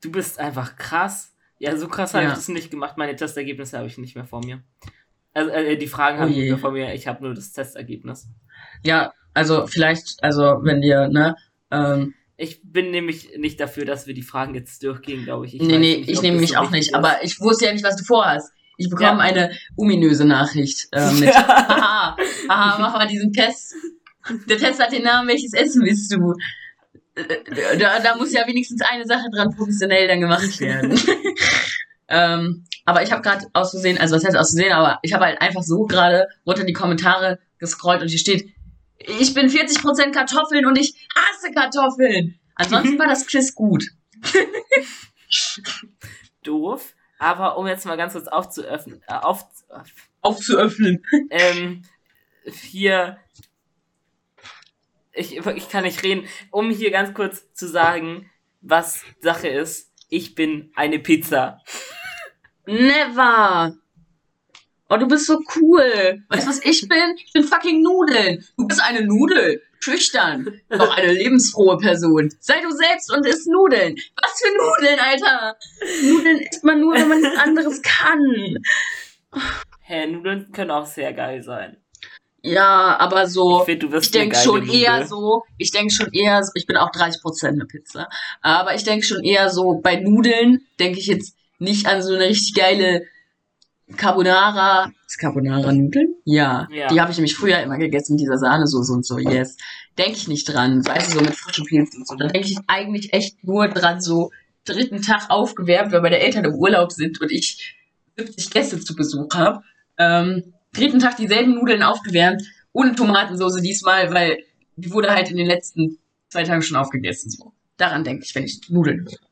Du bist einfach krass. Ja, so krass habe Ja. ich das nicht gemacht. Meine Testergebnisse habe ich nicht mehr vor mir. Also äh, die Fragen Oh habe ich nicht mehr vor mir. Ich habe nur das Testergebnis. Ja, also vielleicht, also wenn dir, ne, ähm, Ich bin nämlich nicht dafür, dass wir die Fragen jetzt durchgehen, glaube ich. ich nee, nee, nicht, ich nehme mich so auch nicht, ist. aber ich wusste ja nicht, was du vorhast. Ich bekomme Ja. eine ominöse Nachricht äh, mit, haha, haha, mach mal diesen Test. Der Test hat den Namen, welches Essen bist du? Äh, Da, da muss ja wenigstens eine Sache dran professionell dann gemacht werden. ähm, aber ich habe gerade aus Versehen, also was heißt aus Versehen, aber ich habe halt einfach so gerade runter die Kommentare gescrollt und hier steht, ich bin 40% Kartoffeln und ich hasse Kartoffeln. Ansonsten war das Quiz gut. doof. Aber um jetzt mal ganz kurz aufzuöffnen, äh, auf, Aufzuöffnen. ähm, hier, ich, ich kann nicht reden, um hier ganz kurz zu sagen, was Sache ist. Ich bin eine Pizza. Never. Oh, du bist so cool. Weißt du, was ich bin? Ich bin fucking Nudeln. Du bist eine Nudel. Schüchtern. Doch eine lebensfrohe Person. Sei du selbst und isst Nudeln. Was für Nudeln, Alter? Nudeln isst man nur, wenn man nichts anderes kann. Hä, Nudeln können auch sehr geil sein. Ja, aber so. Ich Ich denke schon geile eher Nudel. so, ich denke schon eher, so- ich bin auch 30% eine Pizza, aber ich denke schon eher so, bei Nudeln denke ich jetzt nicht an so eine richtig geile Carbonara. Ist Carbonara Nudeln? Ja. Ja. Die habe ich nämlich früher immer gegessen mit dieser Sahnesoße und so, yes. Denke ich nicht dran, weißt du, so mit frischen Pilzen und so. Da denke ich eigentlich echt nur dran, so dritten Tag aufgewärmt, weil meine Eltern im Urlaub sind und ich 70 Gäste zu Besuch habe. Ähm, dritten Tag dieselben Nudeln aufgewärmt, ohne Tomatensauce diesmal, weil die wurde halt in den letzten zwei Tagen schon aufgegessen. So. Daran denke ich, wenn ich Nudeln höre.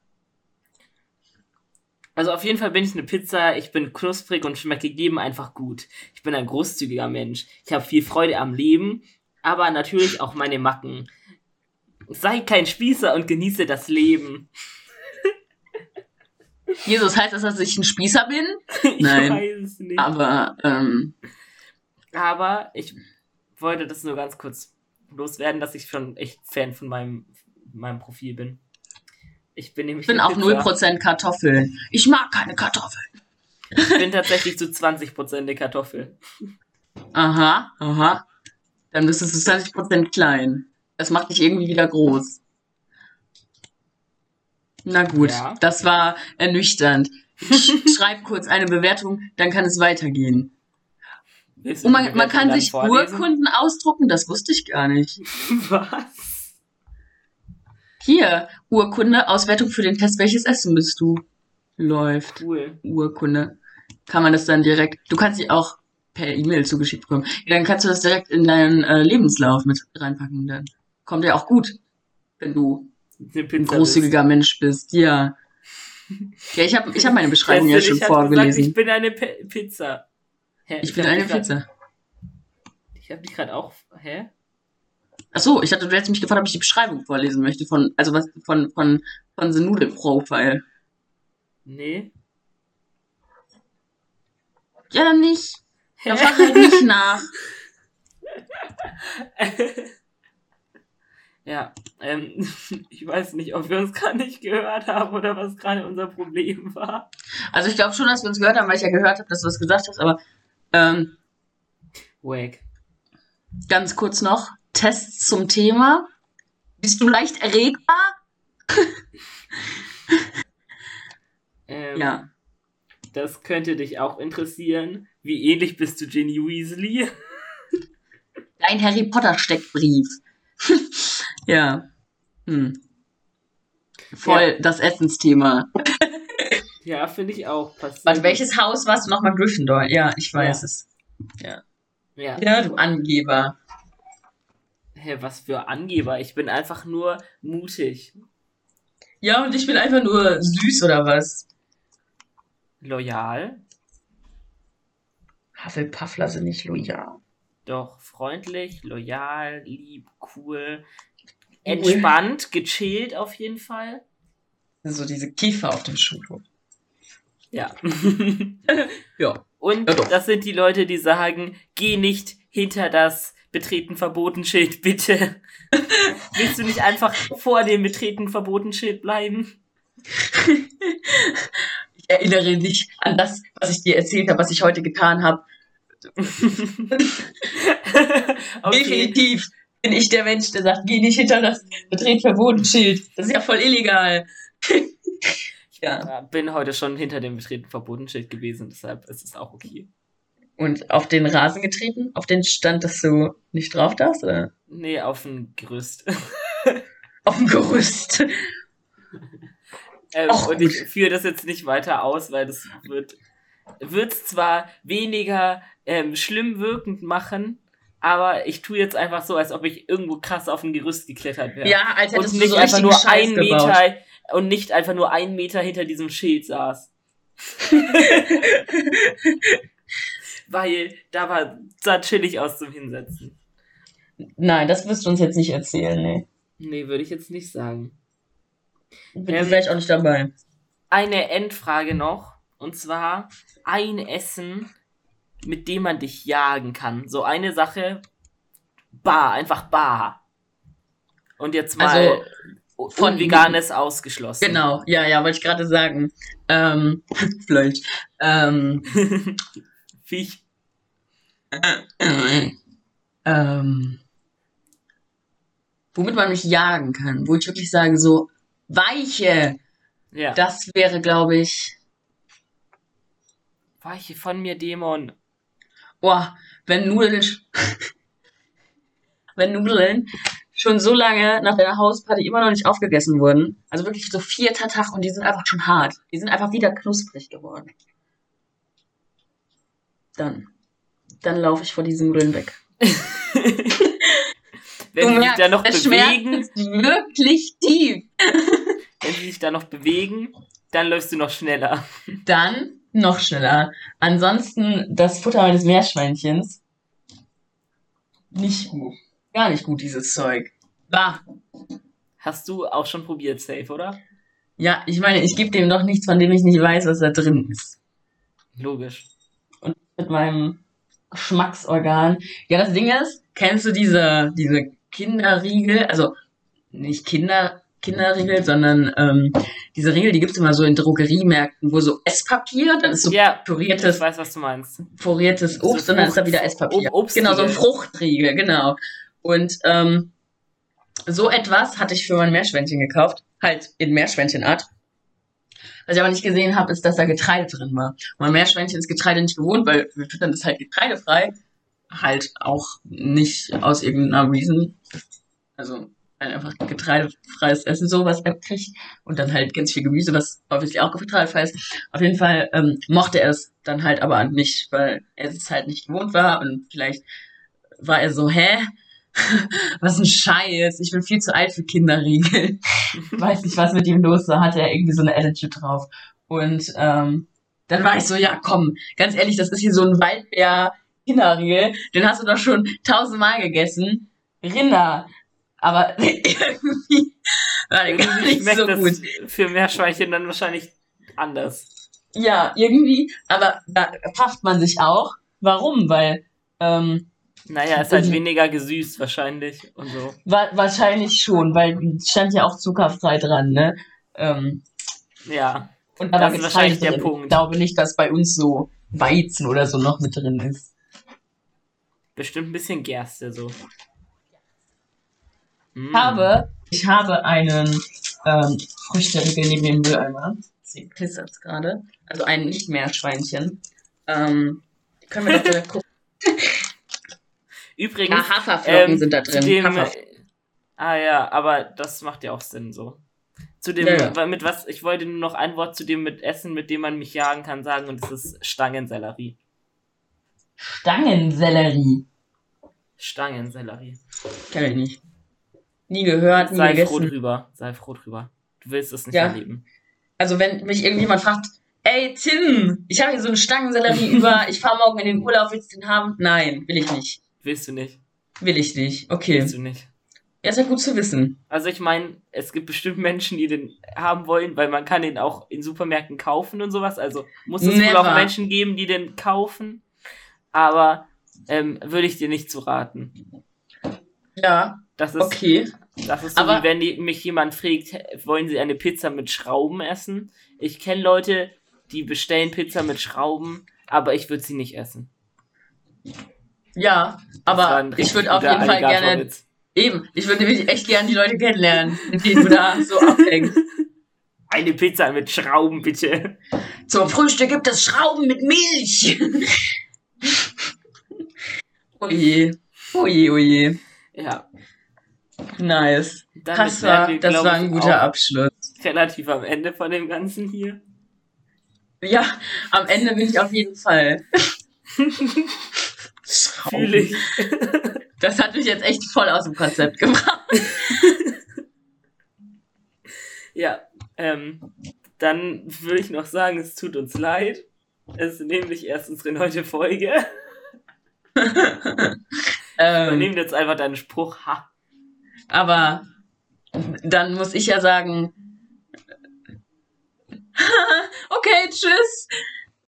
Also auf jeden Fall bin ich eine Pizza, ich bin knusprig und schmecke jedem einfach gut. Ich bin ein großzügiger Mensch. Ich habe viel Freude am Leben, aber natürlich auch meine Macken. Sei kein Spießer und genieße das Leben. Jesus, heißt das, dass ich ein Spießer bin? Ich Nein. weiß es nicht. Aber, ähm, Aber ich wollte das nur ganz kurz loswerden, dass ich schon echt Fan von meinem, meinem Profil bin. Ich bin nämlich ich bin auch Pizza. 0% Kartoffeln. Ich mag keine Kartoffeln. Ich bin tatsächlich zu 20% eine Kartoffel. Aha, aha. Dann bist du zu 20% klein. Das macht dich irgendwie wieder groß. Na gut, Ja. das war ernüchternd. Ich schreib kurz eine Bewertung, dann kann es weitergehen. Und man, man kann sich vorlesen? Urkunden ausdrucken, das wusste ich gar nicht. Was? Hier, Urkunde, Auswertung für den Test, welches Essen bist du? Läuft. Cool. Urkunde. Kann man das dann direkt, du kannst sie auch per E-Mail zugeschickt bekommen. Ja, dann kannst du das direkt in deinen äh, Lebenslauf mit reinpacken. Dann kommt ja auch gut, wenn du ein großzügiger Mensch bist. Ja. Ja, ich habe ich hab meine. Beschreibung ja schon ich hab gesagt, vorgelesen. ich bin eine P Pizza. Hä, Ich bin hab eine grad- Pizza. Ich habe dich gerade auch. Hä? Ach so, ich hatte, du hättest mich gefragt, ob ich die Beschreibung vorlesen möchte von, also was, von, von, von The Noodle Profile. Nee. Ja, dann nicht. Dann frag halt nicht nach. ja, ähm, ich weiß nicht, ob wir uns gerade nicht gehört haben oder was gerade unser Problem war. Also ich glaube schon, dass wir uns gehört haben, weil ich ja gehört habe, dass du was gesagt hast, aber ähm, Wack. ganz kurz noch, Tests zum Thema. Bist du leicht erregbar? Ähm, Ja. Das könnte dich auch interessieren. Wie ähnlich bist du Ginny Weasley? Dein Harry Potter Steckbrief. ja. Hm. Voll das Essensthema. Ja, finde ich auch. Passt Warte, welches Haus warst du nochmal Gryffindor? Ja, ich weiß Ja. es. Ja. Ja, du Angeber. Hä, was für Angeber. Ich bin einfach nur mutig. Ja, und ich bin einfach nur süß oder was? Loyal. Hufflepuffler sind nicht loyal. Doch freundlich, loyal, lieb, cool. Entspannt, gechillt auf jeden Fall. So diese Kiefer auf dem Schulhof. Ja. Ja. Und Ja, das sind die Leute, die sagen, geh nicht hinter das Betreten verboten Schild, bitte. Willst du nicht einfach vor dem Betreten verboten Schild bleiben? Ich erinnere dich an das, was ich dir erzählt habe, was ich heute getan habe. okay. Definitiv bin ich der Mensch, der sagt, geh nicht hinter das betreten verboten Schild. Das ist ja voll illegal. ja. Ja, bin heute schon hinter dem Betreten verboten Schild gewesen, deshalb ist es auch okay. Und auf den Rasen getreten? Auf den Stand, dass du nicht drauf darfst? Oder? Nee, auf ein Gerüst. Auf dem Gerüst. Ähm, Ach, und ich führe das jetzt nicht weiter aus, weil das wird wird zwar weniger ähm, schlimm wirkend machen, aber ich tue jetzt einfach so, als ob ich irgendwo krass auf ein Gerüst geklettert wäre. Ja, als hättest und du nicht so einfach nur Scheiß ein gebaut. Meter und nicht einfach nur ein Meter hinter diesem Schild saß. Weil da war, sah chillig aus zum Hinsetzen. Nein, das wirst du uns jetzt nicht erzählen, nee. Nee, würde ich jetzt nicht sagen. Bin Ähm, vielleicht auch nicht dabei. Eine Endfrage noch. Und zwar ein Essen, mit dem man dich jagen kann. So eine Sache, bar, einfach bar. Und jetzt mal Also, von Veganes ausgeschlossen. Genau, ja, ja, wollte ich gerade sagen. Ähm, vielleicht. Ähm, Viech. ähm, womit man mich jagen kann, wo ich wirklich sage, so, weiche, Ja. das wäre, glaube ich, Weiche von mir, Dämon. boah, wenn Nudeln, wenn Nudeln schon so lange nach der Hausparty immer noch nicht aufgegessen wurden, also wirklich so vierter Tag und die sind einfach schon hart, die sind einfach wieder knusprig geworden. Dann, dann laufe ich vor diesen Nudeln weg. Wenn sie sich da noch der bewegen, Schmerz ist wirklich tief. wenn sie sich da noch bewegen, dann läufst du noch schneller. Dann noch schneller. Ansonsten das Futter meines Meerschweinchens. Nicht gut. Gar nicht gut, dieses Zeug. Bah. Hast du auch schon probiert, safe, oder? Ja, ich meine, ich gebe dem doch nichts, von dem ich nicht weiß, was da drin ist. Logisch. Mit meinem Geschmacksorgan. Ja, das Ding ist, kennst du diese, diese Kinderriegel? Also, nicht Kinder, Kinderriegel, sondern ähm, diese Riegel, die gibt's immer so in Drogeriemärkten, wo so Esspapier, dann ist so ja, ich püriertes weiß, was du meinst. püriertes So Obst und dann ist da wieder Esspapier. Ob- genau, so ein. Fruchtriegel, genau. Und ähm, so etwas hatte ich für mein Meerschweinchen gekauft, halt in Meerschweinchenart. Was ich aber nicht gesehen habe, ist, dass da Getreide drin war. Und mein Meerschweinchen ist Getreide nicht gewohnt, weil wir füttern das halt getreidefrei. Halt auch nicht aus irgendeiner Reason. Also einfach getreidefreies Essen, so was er kriegt. Und dann halt ganz viel Gemüse, was obviously auch getreidefrei ist. Auf jeden Fall ähm, mochte er es dann halt aber nicht, weil er es halt nicht gewohnt war und vielleicht war er so, hä? was ein Scheiß, ich bin viel zu alt für Kinderriegel. Weiß nicht, was mit ihm los war, hatte er irgendwie so eine Attitude drauf. Und ähm, dann war ich so, ja komm, ganz ehrlich, das ist hier so ein Waldbär Kinderriegel, den hast du doch schon tausendmal gegessen. Rinder. Aber irgendwie war der gar nicht so gut. für Meerschweinchen dann wahrscheinlich anders. Ja, irgendwie, aber da fragt man sich auch, warum, weil ähm, Naja, ist halt weniger gesüßt wahrscheinlich und so. wa wahrscheinlich schon, weil stand ja auch zuckerfrei dran, ne? Ähm, Ja. und da Das ist wahrscheinlich der drin. Punkt. Ich glaube nicht, dass bei uns so Weizen oder so noch mit drin ist. Bestimmt ein bisschen Gerste so. Mm. Ich habe, ich habe einen ähm, Früchteriegel neben dem Mülleimer. Sie pisst gerade. Also ein nicht mehr Schweinchen. Ähm, können wir doch direkt gucken. Übrigens, Ja, Haferflocken ähm, sind da drin. dem, ah ja, aber das macht ja auch Sinn so. Zu dem, Ja, mit was, ich wollte nur noch ein Wort zu dem mit Essen, mit dem man mich jagen kann, sagen und das ist Stangensellerie. Stangensellerie. Stangensellerie. Kenn ich nicht. Nie gehört, nie Sei froh gegessen. drüber, sei froh drüber. Du willst es nicht Ja. erleben. Also wenn mich irgendjemand fragt, ey Tim, ich habe hier so einen Stangensellerie über, ich fahre morgen in den Urlaub, willst du den haben? Nein, will ich nicht. Willst du nicht. Will ich nicht. Okay. Willst du nicht. Ja, ist ja gut zu wissen. Also ich meine, es gibt bestimmt Menschen, die den haben wollen, weil man kann den auch in Supermärkten kaufen und sowas. Also muss es wohl auch Menschen geben, die den kaufen. Aber ähm, würde ich dir nicht zu raten. Ja, Das ist, okay. das ist so, Aber- wie wenn die, mich jemand fragt, wollen sie eine Pizza mit Schrauben essen? Ich kenne Leute, die bestellen Pizza mit Schrauben, aber ich würde sie nicht essen. Ja, aber ich würde auf jeden Fall gerne, eben, ich würde nämlich echt gerne die Leute kennenlernen, mit denen du da so abhängst. Eine Pizza mit Schrauben, bitte. Zum Frühstück gibt es Schrauben mit Milch. oje, oje, oje. Ja. Nice. Damit Das war, wir, das war ein guter Abschluss. relativ am Ende von dem Ganzen hier. Ja, am Ende bin ich auf jeden Fall. Fühle ich. Das hat mich jetzt echt voll aus dem Konzept gebracht. Ja, ähm, dann würde ich noch sagen, es tut uns leid. Es ist nämlich erst unsere neunte Folge. Ähm, Übernehmen jetzt einfach deinen Spruch. Ha. aber dann muss ich ja sagen, okay, tschüss.